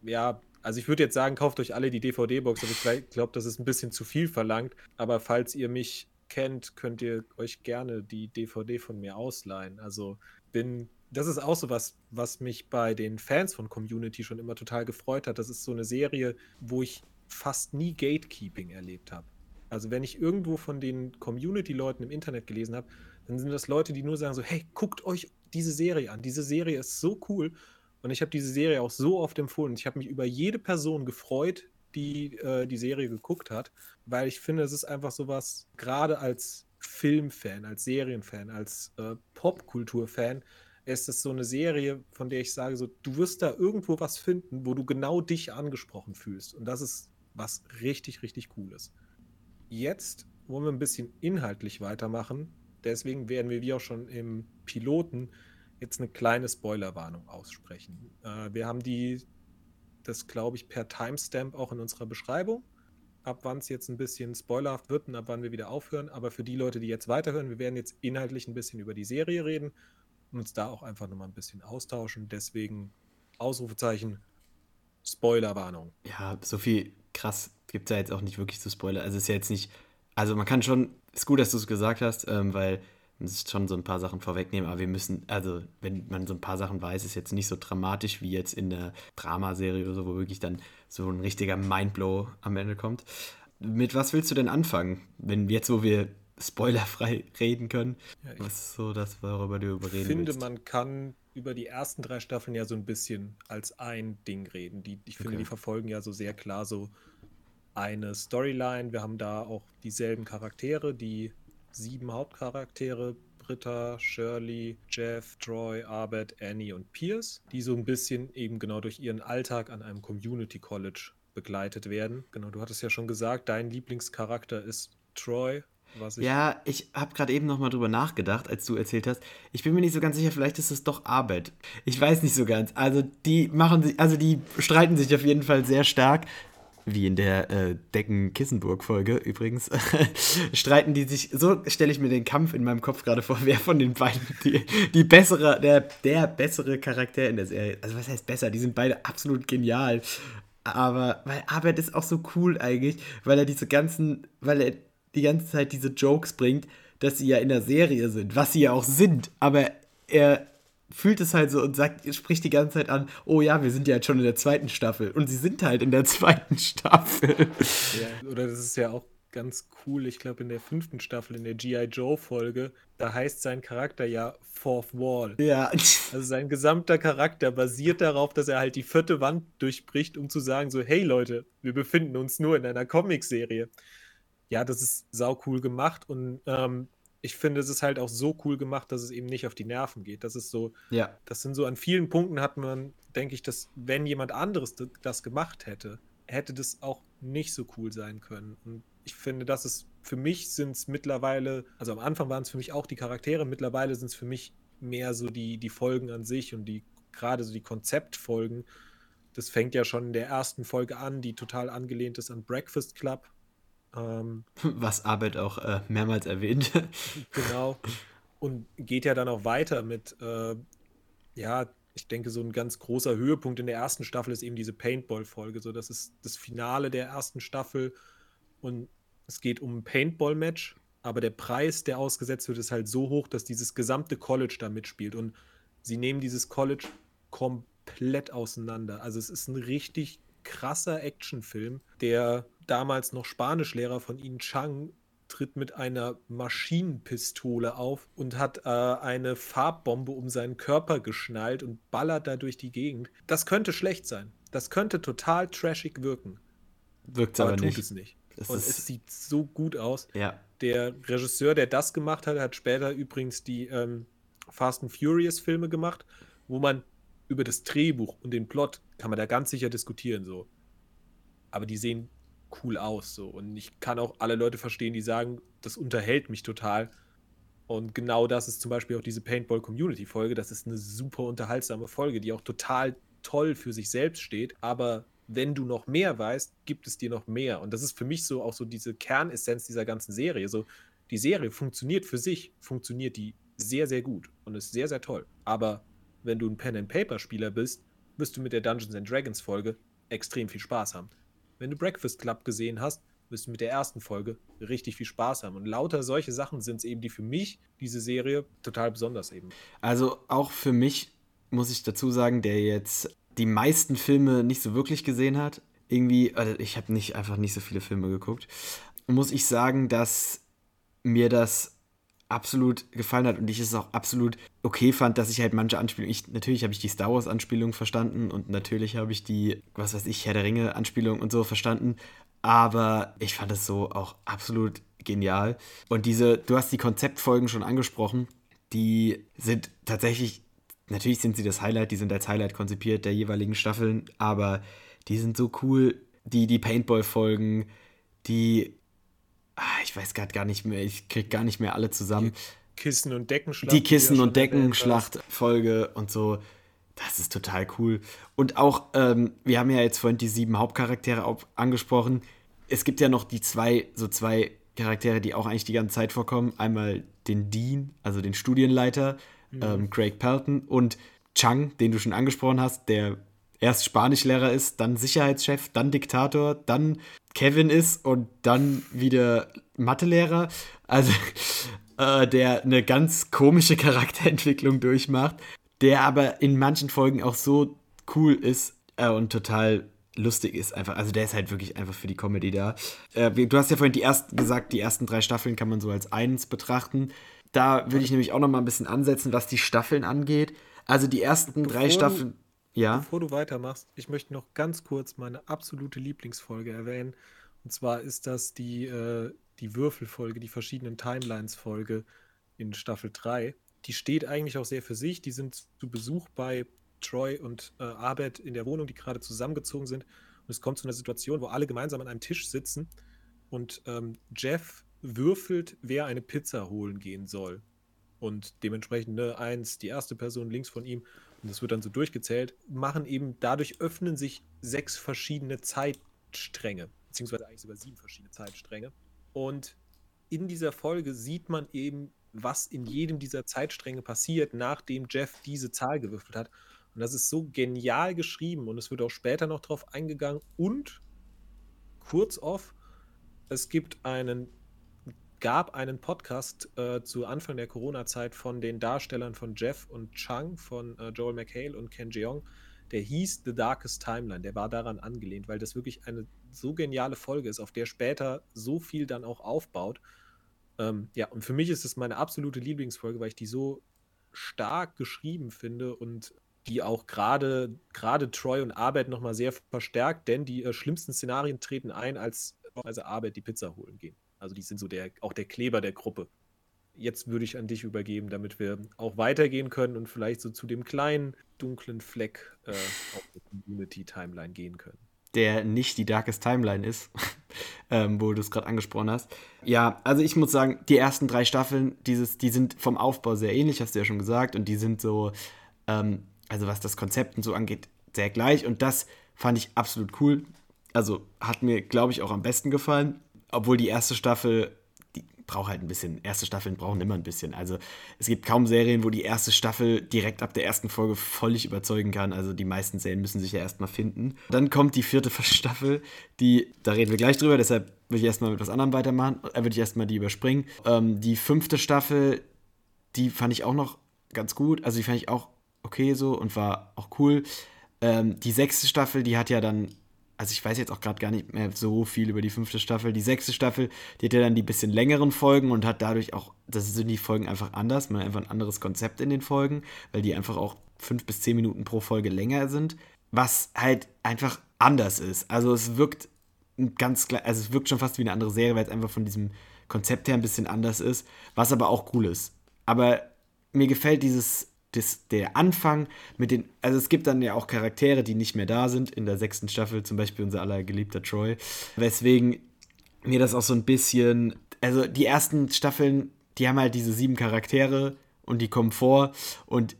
ja, also ich würde jetzt sagen, kauft euch alle die DVD-Box, aber ich glaube, das ist ein bisschen zu viel verlangt. Aber falls ihr mich kennt, könnt ihr euch gerne die DVD von mir ausleihen. Also bin, das ist auch so was, was mich bei den Fans von Community schon immer total gefreut hat. Das ist so eine Serie, wo ich fast nie Gatekeeping erlebt habe. Also wenn ich irgendwo von den Community-Leuten im Internet gelesen habe, dann sind das Leute, die nur sagen so, hey, guckt euch diese Serie an. Diese Serie ist so cool. Und ich habe diese Serie auch so oft empfohlen. Ich habe mich über jede Person gefreut, die äh, die Serie geguckt hat, weil ich finde, es ist einfach sowas, gerade als Filmfan, als Serienfan, als äh, Popkulturfan, ist es so eine Serie, von der ich sage, so, du wirst da irgendwo was finden, wo du genau dich angesprochen fühlst. Und das ist was richtig, richtig Cooles. Jetzt wollen wir ein bisschen inhaltlich weitermachen. Deswegen werden wir, wie auch schon im Piloten, jetzt eine kleine Spoilerwarnung aussprechen. Äh, wir haben die das, glaube ich, per Timestamp auch in unserer Beschreibung, ab wann es jetzt ein bisschen spoilerhaft wird und ab wann wir wieder aufhören. Aber für die Leute, die jetzt weiterhören, wir werden jetzt inhaltlich ein bisschen über die Serie reden und uns da auch einfach nochmal ein bisschen austauschen. Deswegen Ausrufezeichen, Spoilerwarnung. Ja, so viel krass gibt es da jetzt auch nicht wirklich zu spoilern. Also es ist ja jetzt nicht, also man kann schon, ist gut, dass du es gesagt hast, ähm, weil muss schon so ein paar Sachen vorwegnehmen, aber wir müssen, also wenn man so ein paar Sachen weiß, ist jetzt nicht so dramatisch wie jetzt in der Dramaserie oder so, wo wirklich dann so ein richtiger Mindblow am Ende kommt. Mit was willst du denn anfangen, wenn jetzt, wo wir spoilerfrei reden können? Ja, was ist so das, worüber du überreden Ich finde, willst? man kann über die ersten drei Staffeln ja so ein bisschen als ein Ding reden. Die, ich finde, okay. die verfolgen ja so sehr klar so eine Storyline. Wir haben da auch dieselben Charaktere, die sieben Hauptcharaktere. Britta, Shirley, Jeff, Troy, Abed, Annie und Pierce, die so ein bisschen eben genau durch ihren Alltag an einem Community College begleitet werden. Genau, du hattest ja schon gesagt, dein Lieblingscharakter ist Troy. was ich. Ja, ich habe gerade eben nochmal drüber nachgedacht, als du erzählt hast. Ich bin mir nicht so ganz sicher, vielleicht ist es doch Arbeit. Ich weiß nicht so ganz. Also die machen sich, also die streiten sich auf jeden Fall sehr stark. Wie in der äh, Decken-Kissenburg-Folge übrigens, streiten die sich, so stelle ich mir den Kampf in meinem Kopf gerade vor, wer von den beiden die, die bessere, der, der bessere Charakter in der Serie. Also was heißt besser? Die sind beide absolut genial. Aber, weil Arbeit ist auch so cool eigentlich, weil er diese ganzen, weil er die ganze Zeit diese Jokes bringt, dass sie ja in der Serie sind, was sie ja auch sind, aber er fühlt es halt so und sagt, spricht die ganze Zeit an, oh ja, wir sind ja jetzt schon in der zweiten Staffel und sie sind halt in der zweiten Staffel. Ja, oder das ist ja auch ganz cool, ich glaube in der fünften Staffel, in der G.I. Joe-Folge, da heißt sein Charakter ja Fourth Wall. Ja. Also sein gesamter Charakter basiert darauf, dass er halt die vierte Wand durchbricht, um zu sagen so, hey Leute, wir befinden uns nur in einer Comicserie ja, das ist sau cool gemacht und ähm, ich finde, es ist halt auch so cool gemacht, dass es eben nicht auf die Nerven geht. Das ist so, ja. das sind so an vielen Punkten hat man, denke ich, dass wenn jemand anderes das gemacht hätte, hätte das auch nicht so cool sein können. Und ich finde, dass es für mich sind es mittlerweile, also am Anfang waren es für mich auch die Charaktere, mittlerweile sind es für mich mehr so die, die Folgen an sich und die, gerade so die Konzeptfolgen. Das fängt ja schon in der ersten Folge an, die total angelehnt ist an Breakfast Club ähm, Was Arbeit auch äh, mehrmals erwähnt. genau. Und geht ja dann auch weiter mit, äh, ja, ich denke, so ein ganz großer Höhepunkt in der ersten Staffel ist eben diese Paintball-Folge. So, das ist das Finale der ersten Staffel und es geht um ein Paintball-Match, aber der Preis, der ausgesetzt wird, ist halt so hoch, dass dieses gesamte College da mitspielt und sie nehmen dieses College komplett auseinander. Also es ist ein richtig krasser Actionfilm, der damals noch Spanischlehrer von Ihnen Chang tritt mit einer Maschinenpistole auf und hat äh, eine Farbbombe um seinen Körper geschnallt und ballert da durch die Gegend. Das könnte schlecht sein. Das könnte total trashig wirken. Wirkt aber, aber tut nicht. es nicht. Das und es sieht so gut aus. Ja. Der Regisseur, der das gemacht hat, hat später übrigens die ähm, Fast and Furious Filme gemacht, wo man über das Drehbuch und den Plot kann man da ganz sicher diskutieren so. Aber die sehen cool aus. So. Und ich kann auch alle Leute verstehen, die sagen, das unterhält mich total. Und genau das ist zum Beispiel auch diese Paintball Community Folge. Das ist eine super unterhaltsame Folge, die auch total toll für sich selbst steht. Aber wenn du noch mehr weißt, gibt es dir noch mehr. Und das ist für mich so auch so diese Kernessenz dieser ganzen Serie. So, die Serie funktioniert für sich, funktioniert die sehr, sehr gut und ist sehr, sehr toll. Aber wenn du ein Pen-and-Paper-Spieler bist, wirst du mit der Dungeons and Dragons Folge extrem viel Spaß haben wenn du Breakfast Club gesehen hast, wirst du mit der ersten Folge richtig viel Spaß haben. Und lauter solche Sachen sind es eben, die für mich diese Serie total besonders eben. Also auch für mich muss ich dazu sagen, der jetzt die meisten Filme nicht so wirklich gesehen hat. Irgendwie, also ich habe nicht einfach nicht so viele Filme geguckt. Muss ich sagen, dass mir das absolut gefallen hat und ich es auch absolut okay fand, dass ich halt manche Anspielungen, ich, natürlich habe ich die Star Wars Anspielung verstanden und natürlich habe ich die, was weiß ich, Herr der Ringe Anspielung und so verstanden, aber ich fand es so auch absolut genial. Und diese, du hast die Konzeptfolgen schon angesprochen, die sind tatsächlich, natürlich sind sie das Highlight, die sind als Highlight konzipiert der jeweiligen Staffeln, aber die sind so cool, die, die Paintball-Folgen, die ich weiß gerade gar nicht mehr, ich krieg gar nicht mehr alle zusammen. Die Kissen- und Deckenschlacht. Die Kissen- und Deckenschlacht-Folge und so. Das ist total cool. Und auch, ähm, wir haben ja jetzt vorhin die sieben Hauptcharaktere auch angesprochen. Es gibt ja noch die zwei, so zwei Charaktere, die auch eigentlich die ganze Zeit vorkommen. Einmal den Dean, also den Studienleiter, mhm. ähm, Craig Pelton und Chang, den du schon angesprochen hast, der erst Spanischlehrer ist, dann Sicherheitschef, dann Diktator, dann Kevin ist und dann wieder Mathelehrer. Also äh, der eine ganz komische Charakterentwicklung durchmacht, der aber in manchen Folgen auch so cool ist äh, und total lustig ist einfach. Also der ist halt wirklich einfach für die Comedy da. Äh, du hast ja vorhin die ersten gesagt, die ersten drei Staffeln kann man so als eins betrachten. Da will ich nämlich auch noch mal ein bisschen ansetzen, was die Staffeln angeht. Also die ersten drei Staffeln. Ja. Bevor du weitermachst, ich möchte noch ganz kurz meine absolute Lieblingsfolge erwähnen. Und zwar ist das die, äh, die Würfelfolge, die verschiedenen Timelines-Folge in Staffel 3. Die steht eigentlich auch sehr für sich. Die sind zu Besuch bei Troy und äh, Abed in der Wohnung, die gerade zusammengezogen sind. Und es kommt zu einer Situation, wo alle gemeinsam an einem Tisch sitzen und ähm, Jeff würfelt, wer eine Pizza holen gehen soll. Und dementsprechend ne, eins, die erste Person links von ihm, und das wird dann so durchgezählt, machen eben, dadurch öffnen sich sechs verschiedene Zeitstränge, beziehungsweise eigentlich sogar sieben verschiedene Zeitstränge. Und in dieser Folge sieht man eben, was in jedem dieser Zeitstränge passiert, nachdem Jeff diese Zahl gewürfelt hat. Und das ist so genial geschrieben und es wird auch später noch drauf eingegangen. Und kurz off, es gibt einen, gab einen Podcast äh, zu Anfang der Corona-Zeit von den Darstellern von Jeff und Chang, von äh, Joel McHale und Ken Jeong. Der hieß The Darkest Timeline. Der war daran angelehnt, weil das wirklich eine so geniale Folge ist, auf der später so viel dann auch aufbaut. Ähm, ja, und für mich ist es meine absolute Lieblingsfolge, weil ich die so stark geschrieben finde und die auch gerade gerade Troy und Arbeit nochmal sehr verstärkt, denn die äh, schlimmsten Szenarien treten ein, als also Arbeit die Pizza holen gehen. Also die sind so der auch der Kleber der Gruppe. Jetzt würde ich an dich übergeben, damit wir auch weitergehen können und vielleicht so zu dem kleinen dunklen Fleck äh, auf der Community Timeline gehen können. Der nicht die Darkest Timeline ist, ähm, wo du es gerade angesprochen hast. Ja, also ich muss sagen, die ersten drei Staffeln, dieses, die sind vom Aufbau sehr ähnlich, hast du ja schon gesagt, und die sind so ähm, also was das Konzept und so angeht, sehr gleich. Und das fand ich absolut cool. Also hat mir, glaube ich, auch am besten gefallen. Obwohl die erste Staffel, die braucht halt ein bisschen. Erste Staffeln brauchen immer ein bisschen. Also es gibt kaum Serien, wo die erste Staffel direkt ab der ersten Folge völlig überzeugen kann. Also die meisten Serien müssen sich ja erstmal finden. Dann kommt die vierte Staffel, die, da reden wir gleich drüber, deshalb würde ich erstmal mit was anderem weitermachen. Da äh, würde ich erstmal die überspringen. Ähm, die fünfte Staffel, die fand ich auch noch ganz gut. Also die fand ich auch okay so und war auch cool. Ähm, die sechste Staffel, die hat ja dann, also ich weiß jetzt auch gerade gar nicht mehr so viel über die fünfte Staffel. Die sechste Staffel, die hat ja dann die bisschen längeren Folgen und hat dadurch auch, das sind die Folgen einfach anders, man hat einfach ein anderes Konzept in den Folgen, weil die einfach auch fünf bis zehn Minuten pro Folge länger sind, was halt einfach anders ist. Also es wirkt ganz klar, also es wirkt schon fast wie eine andere Serie, weil es einfach von diesem Konzept her ein bisschen anders ist, was aber auch cool ist. Aber mir gefällt dieses das, der Anfang mit den, also es gibt dann ja auch Charaktere, die nicht mehr da sind in der sechsten Staffel, zum Beispiel unser aller geliebter Troy, weswegen mir das auch so ein bisschen, also die ersten Staffeln, die haben halt diese sieben Charaktere und die kommen vor und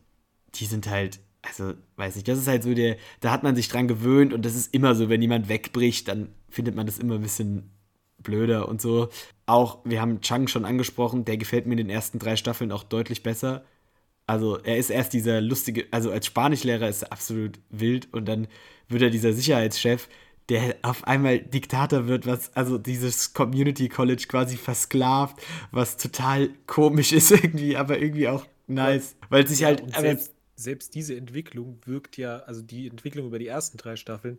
die sind halt, also weiß nicht, das ist halt so der, da hat man sich dran gewöhnt und das ist immer so, wenn jemand wegbricht, dann findet man das immer ein bisschen blöder und so. Auch, wir haben Chang schon angesprochen, der gefällt mir in den ersten drei Staffeln auch deutlich besser also er ist erst dieser lustige, also als Spanischlehrer ist er absolut wild und dann wird er dieser Sicherheitschef, der auf einmal Diktator wird, was also dieses Community College quasi versklavt, was total komisch ist irgendwie, aber irgendwie auch nice, weil sich halt ja, selbst, selbst, diese Entwicklung wirkt ja, also die Entwicklung über die ersten drei Staffeln,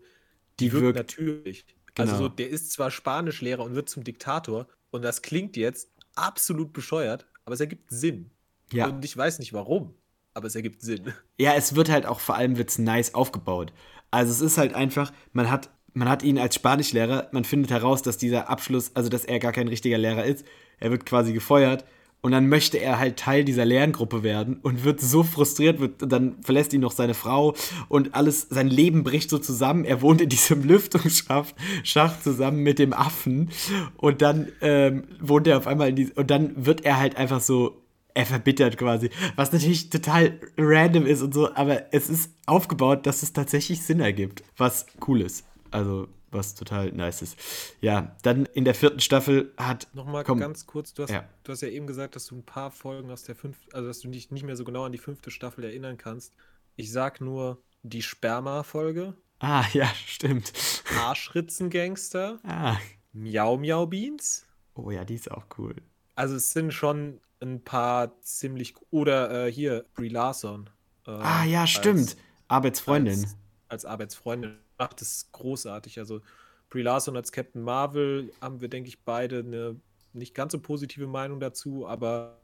die, die wirkt, wirkt, natürlich. Also genau. Also so, der ist zwar Spanischlehrer und wird zum Diktator und das klingt jetzt absolut bescheuert, aber es ergibt Sinn. Ja. Und ich weiß nicht warum, aber es ergibt Sinn. Ja, es wird halt auch vor allem wird's nice aufgebaut. Also es ist halt einfach, man hat, man hat ihn als Spanischlehrer, man findet heraus, dass dieser Abschluss, also dass er gar kein richtiger Lehrer ist. Er wird quasi gefeuert und dann möchte er halt Teil dieser Lerngruppe werden und wird so frustriert, wird, dann verlässt ihn noch seine Frau und alles, sein Leben bricht so zusammen. Er wohnt in diesem Lüftungsschacht Schacht zusammen mit dem Affen und dann ähm, wohnt er auf einmal in die, und dann wird er halt einfach so er verbittert quasi. Was natürlich total random ist und so, aber es ist aufgebaut, dass es tatsächlich Sinn ergibt. Was cool ist. Also, was total nice ist. Ja, dann in der vierten Staffel hat. Nochmal komm, ganz kurz, du hast, ja. du hast ja eben gesagt, dass du ein paar Folgen aus der fünften, also dass du dich nicht mehr so genau an die fünfte Staffel erinnern kannst. Ich sag nur die Sperma-Folge. Ah, ja, stimmt. Arschritzengangster. Ah. Miau Miau Beans. Oh ja, die ist auch cool. Also es sind schon ein paar ziemlich. Oder äh, hier, Brie Larson. Äh, ah, ja, stimmt. Als, Arbeitsfreundin. Als, als Arbeitsfreundin. Ach, das ist großartig. Also, Brie Larson als Captain Marvel haben wir, denke ich, beide eine nicht ganz so positive Meinung dazu, aber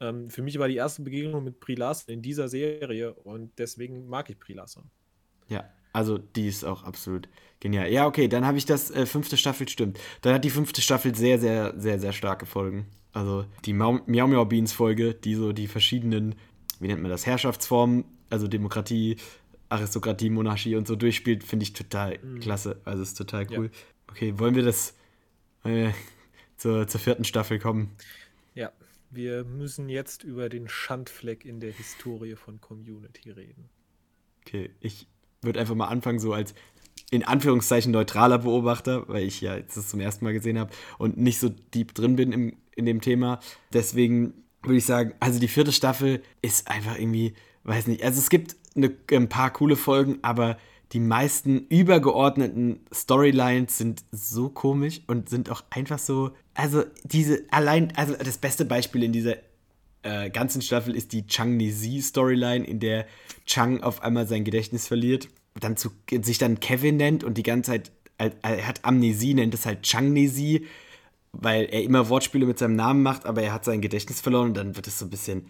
ähm, für mich war die erste Begegnung mit Brie Larson in dieser Serie und deswegen mag ich Brie Larson. Ja, also die ist auch absolut genial. Ja, okay, dann habe ich das äh, fünfte Staffel, stimmt. Dann hat die fünfte Staffel sehr, sehr, sehr, sehr starke Folgen. Also die Miau Miau Beans Folge, die so die verschiedenen, wie nennt man das, Herrschaftsformen, also Demokratie, Aristokratie, Monarchie und so durchspielt, finde ich total mhm. klasse. Also ist total cool. Ja. Okay, wollen wir das äh, zur, zur vierten Staffel kommen. Ja, wir müssen jetzt über den Schandfleck in der Historie von Community reden. Okay, ich würde einfach mal anfangen, so als in Anführungszeichen neutraler Beobachter, weil ich ja jetzt das zum ersten Mal gesehen habe und nicht so deep drin bin im, in dem Thema. Deswegen würde ich sagen, also die vierte Staffel ist einfach irgendwie, weiß nicht, also es gibt eine, ein paar coole Folgen, aber die meisten übergeordneten Storylines sind so komisch und sind auch einfach so, also diese, allein, also das beste Beispiel in dieser äh, ganzen Staffel ist die Chang Nizi Storyline, in der Chang auf einmal sein Gedächtnis verliert, dann zu, sich dann Kevin nennt und die ganze Zeit, er hat Amnesie, nennt es halt Changnesie, weil er immer Wortspiele mit seinem Namen macht, aber er hat sein Gedächtnis verloren und dann wird es so ein bisschen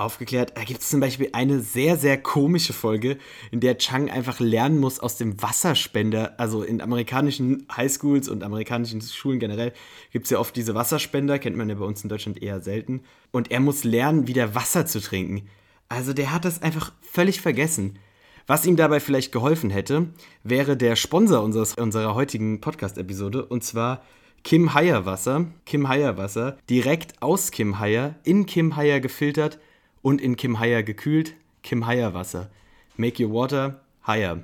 aufgeklärt. Da gibt es zum Beispiel eine sehr, sehr komische Folge, in der Chang einfach lernen muss aus dem Wasserspender. Also in amerikanischen Highschools und amerikanischen Schulen generell gibt es ja oft diese Wasserspender, kennt man ja bei uns in Deutschland eher selten. Und er muss lernen, wieder Wasser zu trinken. Also der hat das einfach völlig vergessen. Was ihm dabei vielleicht geholfen hätte, wäre der Sponsor unseres, unserer heutigen Podcast-Episode und zwar Kim Haier Wasser. Kim Haier Wasser, direkt aus Kim Haier, in Kim Haier gefiltert und in Kim Haier gekühlt. Kim Haier Wasser. Make your water higher.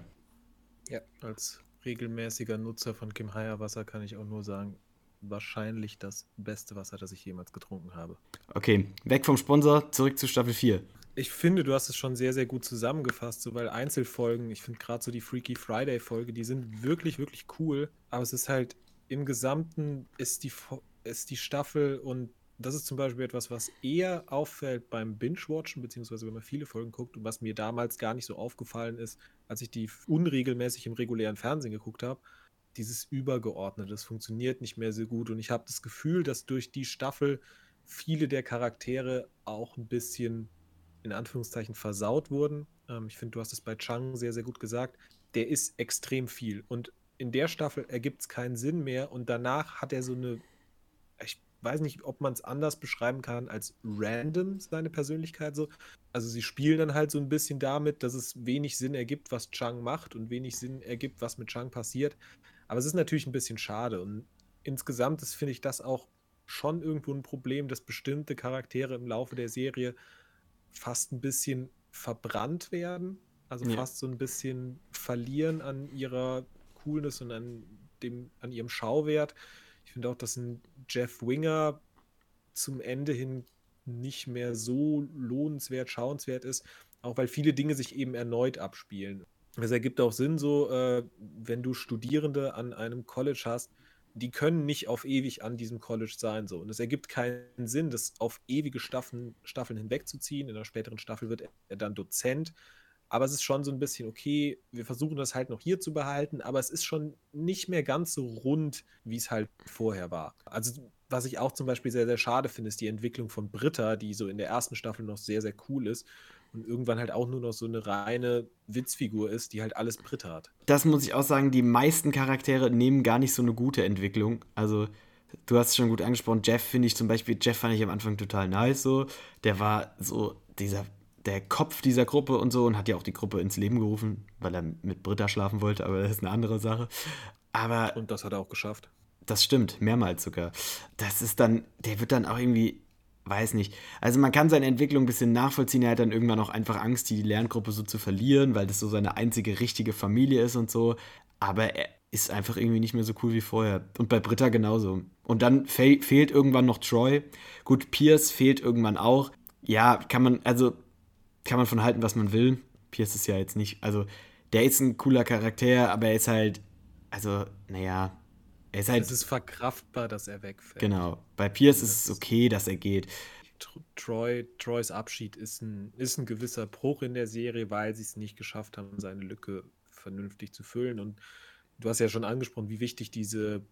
Ja, als regelmäßiger Nutzer von Kim Haier Wasser kann ich auch nur sagen, wahrscheinlich das beste Wasser, das ich jemals getrunken habe. Okay, weg vom Sponsor, zurück zu Staffel 4. Ich finde, du hast es schon sehr, sehr gut zusammengefasst, so weil Einzelfolgen, ich finde gerade so die Freaky Friday-Folge, die sind wirklich, wirklich cool, aber es ist halt im Gesamten ist die, ist die Staffel und das ist zum Beispiel etwas, was eher auffällt beim Binge-Watchen, beziehungsweise wenn man viele Folgen guckt und was mir damals gar nicht so aufgefallen ist, als ich die unregelmäßig im regulären Fernsehen geguckt habe. Dieses Übergeordnete, das funktioniert nicht mehr so gut und ich habe das Gefühl, dass durch die Staffel viele der Charaktere auch ein bisschen in Anführungszeichen versaut wurden. Ähm, ich finde, du hast es bei Chang sehr, sehr gut gesagt. Der ist extrem viel und in der Staffel ergibt es keinen Sinn mehr und danach hat er so eine, ich weiß nicht, ob man es anders beschreiben kann als random, seine Persönlichkeit so. Also sie spielen dann halt so ein bisschen damit, dass es wenig Sinn ergibt, was Chang macht und wenig Sinn ergibt, was mit Chang passiert. Aber es ist natürlich ein bisschen schade und insgesamt ist, finde ich, das auch schon irgendwo ein Problem, dass bestimmte Charaktere im Laufe der Serie fast ein bisschen verbrannt werden. Also ja. fast so ein bisschen verlieren an ihrer Coolness und an, dem, an ihrem Schauwert. Ich finde auch, dass ein Jeff Winger zum Ende hin nicht mehr so lohnenswert, schauenswert ist, auch weil viele Dinge sich eben erneut abspielen. Es ergibt auch Sinn, so, äh, wenn du Studierende an einem College hast, die können nicht auf ewig an diesem College sein. So. Und es ergibt keinen Sinn, das auf ewige Staffeln, Staffeln hinwegzuziehen. In der späteren Staffel wird er dann Dozent aber es ist schon so ein bisschen, okay, wir versuchen das halt noch hier zu behalten, aber es ist schon nicht mehr ganz so rund, wie es halt vorher war. Also, was ich auch zum Beispiel sehr, sehr schade finde, ist die Entwicklung von Britta, die so in der ersten Staffel noch sehr, sehr cool ist und irgendwann halt auch nur noch so eine reine Witzfigur ist, die halt alles Britta hat. Das muss ich auch sagen, die meisten Charaktere nehmen gar nicht so eine gute Entwicklung. Also, du hast es schon gut angesprochen. Jeff finde ich zum Beispiel, Jeff fand ich am Anfang total nice so. Der war so dieser der Kopf dieser Gruppe und so und hat ja auch die Gruppe ins Leben gerufen, weil er mit Britta schlafen wollte, aber das ist eine andere Sache. Aber. Und das hat er auch geschafft. Das stimmt, mehrmals sogar. Das ist dann, der wird dann auch irgendwie, weiß nicht. Also man kann seine Entwicklung ein bisschen nachvollziehen. Er hat dann irgendwann auch einfach Angst, die Lerngruppe so zu verlieren, weil das so seine einzige richtige Familie ist und so. Aber er ist einfach irgendwie nicht mehr so cool wie vorher. Und bei Britta genauso. Und dann fe fehlt irgendwann noch Troy. Gut, Pierce fehlt irgendwann auch. Ja, kann man, also kann man von halten, was man will. Pierce ist ja jetzt nicht, also der ist ein cooler Charakter, aber er ist halt, also, naja, er ist halt. Es ist verkraftbar, dass er wegfällt. Genau. Bei Pierce ist es okay, dass er geht. Troy, Troys Abschied ist ein, ist ein gewisser Bruch in der Serie, weil sie es nicht geschafft haben, seine Lücke vernünftig zu füllen. Und du hast ja schon angesprochen, wie wichtig diese,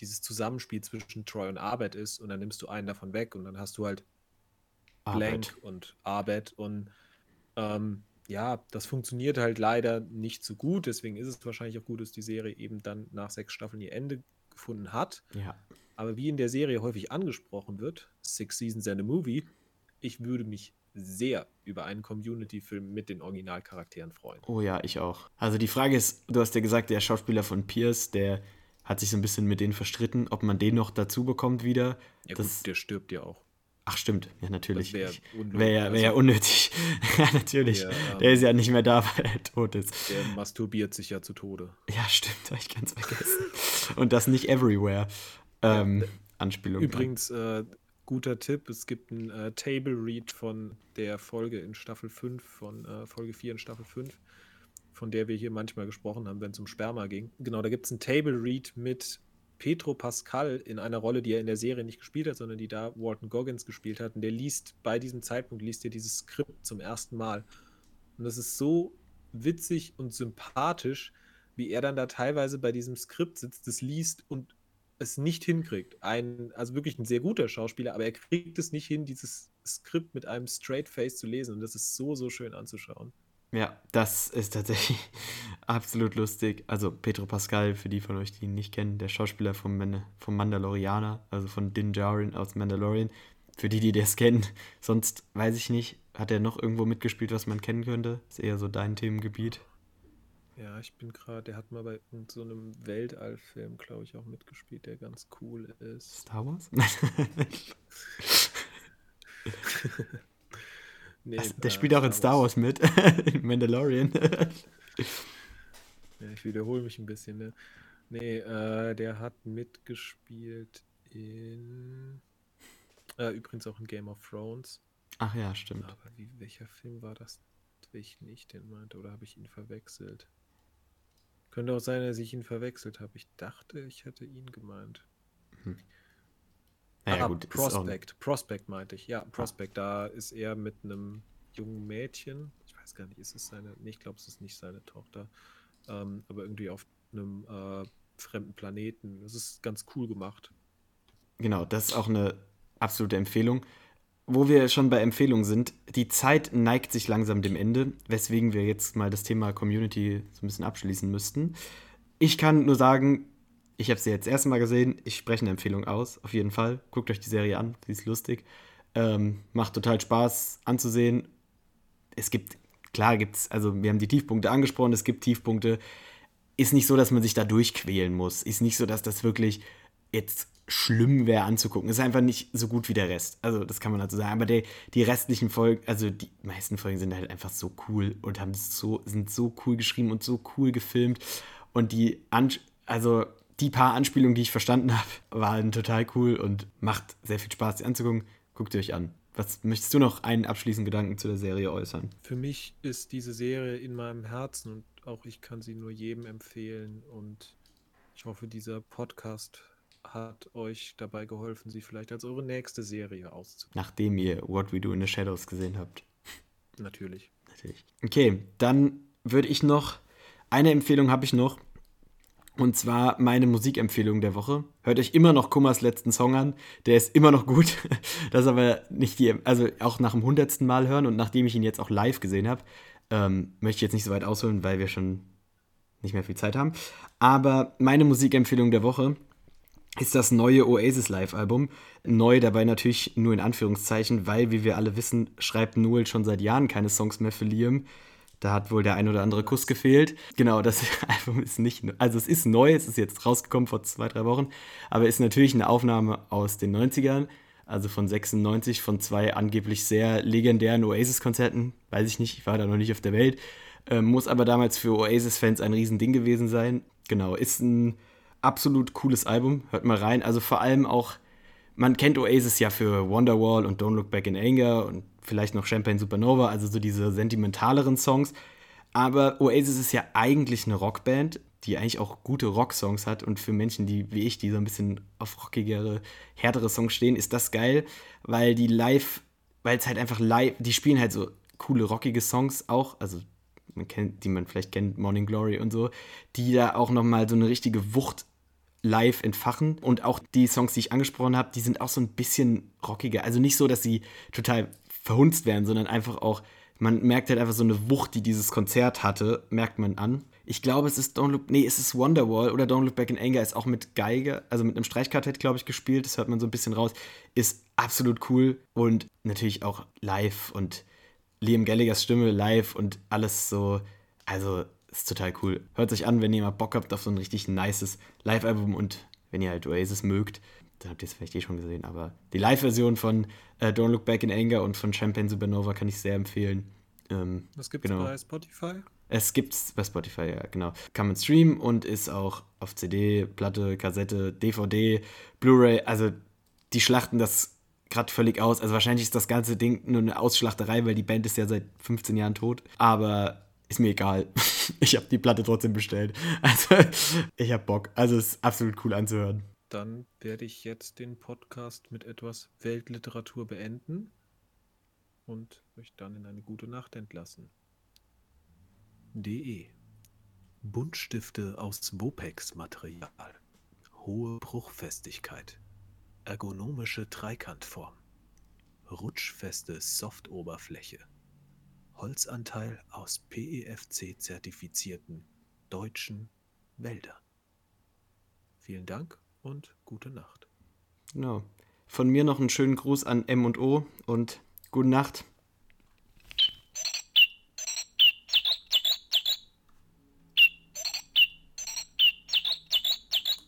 dieses Zusammenspiel zwischen Troy und Arbeit ist. Und dann nimmst du einen davon weg und dann hast du halt Blank und Arbeit und ähm, ja, das funktioniert halt leider nicht so gut. Deswegen ist es wahrscheinlich auch gut, dass die Serie eben dann nach sechs Staffeln ihr Ende gefunden hat. Ja. Aber wie in der Serie häufig angesprochen wird, Six Seasons and a Movie, ich würde mich sehr über einen Community-Film mit den Originalcharakteren freuen. Oh ja, ich auch. Also die Frage ist, du hast ja gesagt, der Schauspieler von Pierce, der hat sich so ein bisschen mit denen verstritten, ob man den noch dazu bekommt wieder. Ja, das, gut, der stirbt ja auch. Ach stimmt, ja natürlich. Wäre wär ja, wär ja unnötig. ja, natürlich. Der, ähm, der, ist ja nicht mehr da, weil er tot ist. Der masturbiert sich ja zu Tode. Ja, stimmt, habe ich ganz vergessen. Und das nicht everywhere. Ähm, ja, Anspielung. Übrigens, äh, guter Tipp, es gibt ein äh, Table Read von der Folge in Staffel 5, von äh, Folge 4 in Staffel 5, von der wir hier manchmal gesprochen haben, wenn es um Sperma ging. Genau, da gibt es ein Table Read mit Petro Pascal in einer Rolle, die er in der Serie nicht gespielt hat, sondern die da Walton Goggins gespielt hat. Und der liest bei diesem Zeitpunkt liest er dieses Skript zum ersten Mal. Und das ist so witzig und sympathisch, wie er dann da teilweise bei diesem Skript sitzt, das liest und es nicht hinkriegt. Ein, also wirklich ein sehr guter Schauspieler, aber er kriegt es nicht hin, dieses Skript mit einem Straight Face zu lesen. Und das ist so, so schön anzuschauen. Ja, das ist tatsächlich absolut lustig. Also Pedro Pascal, für die von euch, die ihn nicht kennen, der Schauspieler vom, Man vom Mandalorianer, also von Din Djarin aus Mandalorian. Für die, die das kennen, sonst weiß ich nicht, hat er noch irgendwo mitgespielt, was man kennen könnte? Ist eher so dein Themengebiet. Ja, ich bin gerade, der hat mal bei so einem Weltallfilm, glaube ich, auch mitgespielt, der ganz cool ist. Star Wars? Nee, also, der äh, spielt auch in Star Wars, mit. in Mandalorian. ja, ich wiederhole mich ein bisschen, ne? Nee, äh, der hat mitgespielt in. Äh, übrigens auch in Game of Thrones. Ach ja, stimmt. Aber wie, welcher Film war das, welchen ich den meinte? Oder habe ich ihn verwechselt? Könnte auch sein, dass ich ihn verwechselt habe. Ich dachte, ich hätte ihn gemeint. Hm. Naja, ah, gut. Prospect. Prospect meinte ich. Ja, Prospect. Da ist er mit einem jungen Mädchen. Ich weiß gar nicht, ist es seine. Nee, ich glaube, es ist nicht seine Tochter. Ähm, aber irgendwie auf einem äh, fremden Planeten. Das ist ganz cool gemacht. Genau, das ist auch eine absolute Empfehlung. Wo wir schon bei Empfehlungen sind, die Zeit neigt sich langsam dem Ende, weswegen wir jetzt mal das Thema Community so ein bisschen abschließen müssten. Ich kann nur sagen, ich habe sie jetzt das erste Mal gesehen. Ich spreche eine Empfehlung aus, auf jeden Fall. Guckt euch die Serie an, sie ist lustig. Ähm, macht total Spaß anzusehen. Es gibt, klar gibt es, also wir haben die Tiefpunkte angesprochen, es gibt Tiefpunkte. Ist nicht so, dass man sich da durchquälen muss. Ist nicht so, dass das wirklich jetzt schlimm wäre anzugucken. Ist einfach nicht so gut wie der Rest. Also, das kann man dazu sagen. Aber der, die restlichen Folgen, also die meisten Folgen sind halt einfach so cool und haben so, sind so cool geschrieben und so cool gefilmt. Und die, An also die paar Anspielungen, die ich verstanden habe, waren total cool und macht sehr viel Spaß, die anzugucken. Guckt ihr euch an. Was möchtest du noch einen abschließenden Gedanken zu der Serie äußern? Für mich ist diese Serie in meinem Herzen und auch ich kann sie nur jedem empfehlen und ich hoffe, dieser Podcast hat euch dabei geholfen, sie vielleicht als eure nächste Serie auszuwählen. Nachdem ihr What We Do in the Shadows gesehen habt. Natürlich. Natürlich. Okay, dann würde ich noch, eine Empfehlung habe ich noch, und zwar meine Musikempfehlung der Woche. Hört euch immer noch Kummers letzten Song an. Der ist immer noch gut. Das ist aber nicht die, also auch nach dem hundertsten Mal hören und nachdem ich ihn jetzt auch live gesehen habe, ähm, möchte ich jetzt nicht so weit ausholen, weil wir schon nicht mehr viel Zeit haben. Aber meine Musikempfehlung der Woche ist das neue Oasis Live-Album. Neu dabei natürlich nur in Anführungszeichen, weil, wie wir alle wissen, schreibt Noel schon seit Jahren keine Songs mehr für Liam. Da hat wohl der ein oder andere Kuss gefehlt. Genau, das Album ist nicht, also es ist neu, es ist jetzt rausgekommen vor zwei, drei Wochen, aber ist natürlich eine Aufnahme aus den 90ern, also von 96, von zwei angeblich sehr legendären Oasis-Konzerten. Weiß ich nicht, ich war da noch nicht auf der Welt. Ähm, muss aber damals für Oasis-Fans ein Riesending gewesen sein. Genau, ist ein absolut cooles Album. Hört mal rein. Also vor allem auch, man kennt Oasis ja für Wonderwall und Don't Look Back in Anger und vielleicht noch Champagne Supernova, also so diese sentimentaleren Songs. Aber Oasis ist ja eigentlich eine Rockband, die eigentlich auch gute Rocksongs hat. Und für Menschen, die wie ich, die so ein bisschen auf rockigere, härtere Songs stehen, ist das geil, weil die live, weil es halt einfach live, die spielen halt so coole, rockige Songs auch, also man kennt, die man vielleicht kennt, Morning Glory und so, die da auch nochmal so eine richtige Wucht live entfachen. Und auch die Songs, die ich angesprochen habe, die sind auch so ein bisschen rockiger. Also nicht so, dass sie total verhunzt werden, sondern einfach auch, man merkt halt einfach so eine Wucht, die dieses Konzert hatte, merkt man an. Ich glaube, es ist Don't Look, nee, es ist Wonderwall oder Don't Look Back in Anger, ist auch mit Geige, also mit einem Streichquartett, glaube ich, gespielt, das hört man so ein bisschen raus, ist absolut cool und natürlich auch live und Liam Gallaghers Stimme live und alles so, also ist total cool. Hört euch an, wenn ihr mal Bock habt auf so ein richtig nices Live-Album und wenn ihr halt Oasis mögt, dann habt ihr es vielleicht eh schon gesehen. Aber die Live-Version von äh, Don't Look Back in Anger und von Champagne Supernova kann ich sehr empfehlen. Ähm, das gibt es genau. bei Spotify? Es gibt's bei Spotify, ja, genau. Kann man streamen und ist auch auf CD, Platte, Kassette, DVD, Blu-ray. Also die schlachten das gerade völlig aus. Also wahrscheinlich ist das ganze Ding nur eine Ausschlachterei, weil die Band ist ja seit 15 Jahren tot. Aber ist mir egal. ich habe die Platte trotzdem bestellt. Also ich habe Bock. Also es ist absolut cool anzuhören. Dann werde ich jetzt den Podcast mit etwas Weltliteratur beenden und euch dann in eine gute Nacht entlassen. DE Buntstifte aus Bopex-Material. Hohe Bruchfestigkeit. Ergonomische Dreikantform. Rutschfeste Softoberfläche. Holzanteil aus PEFC-zertifizierten deutschen Wäldern. Vielen Dank und gute Nacht. Genau. Von mir noch einen schönen Gruß an M und O und gute Nacht.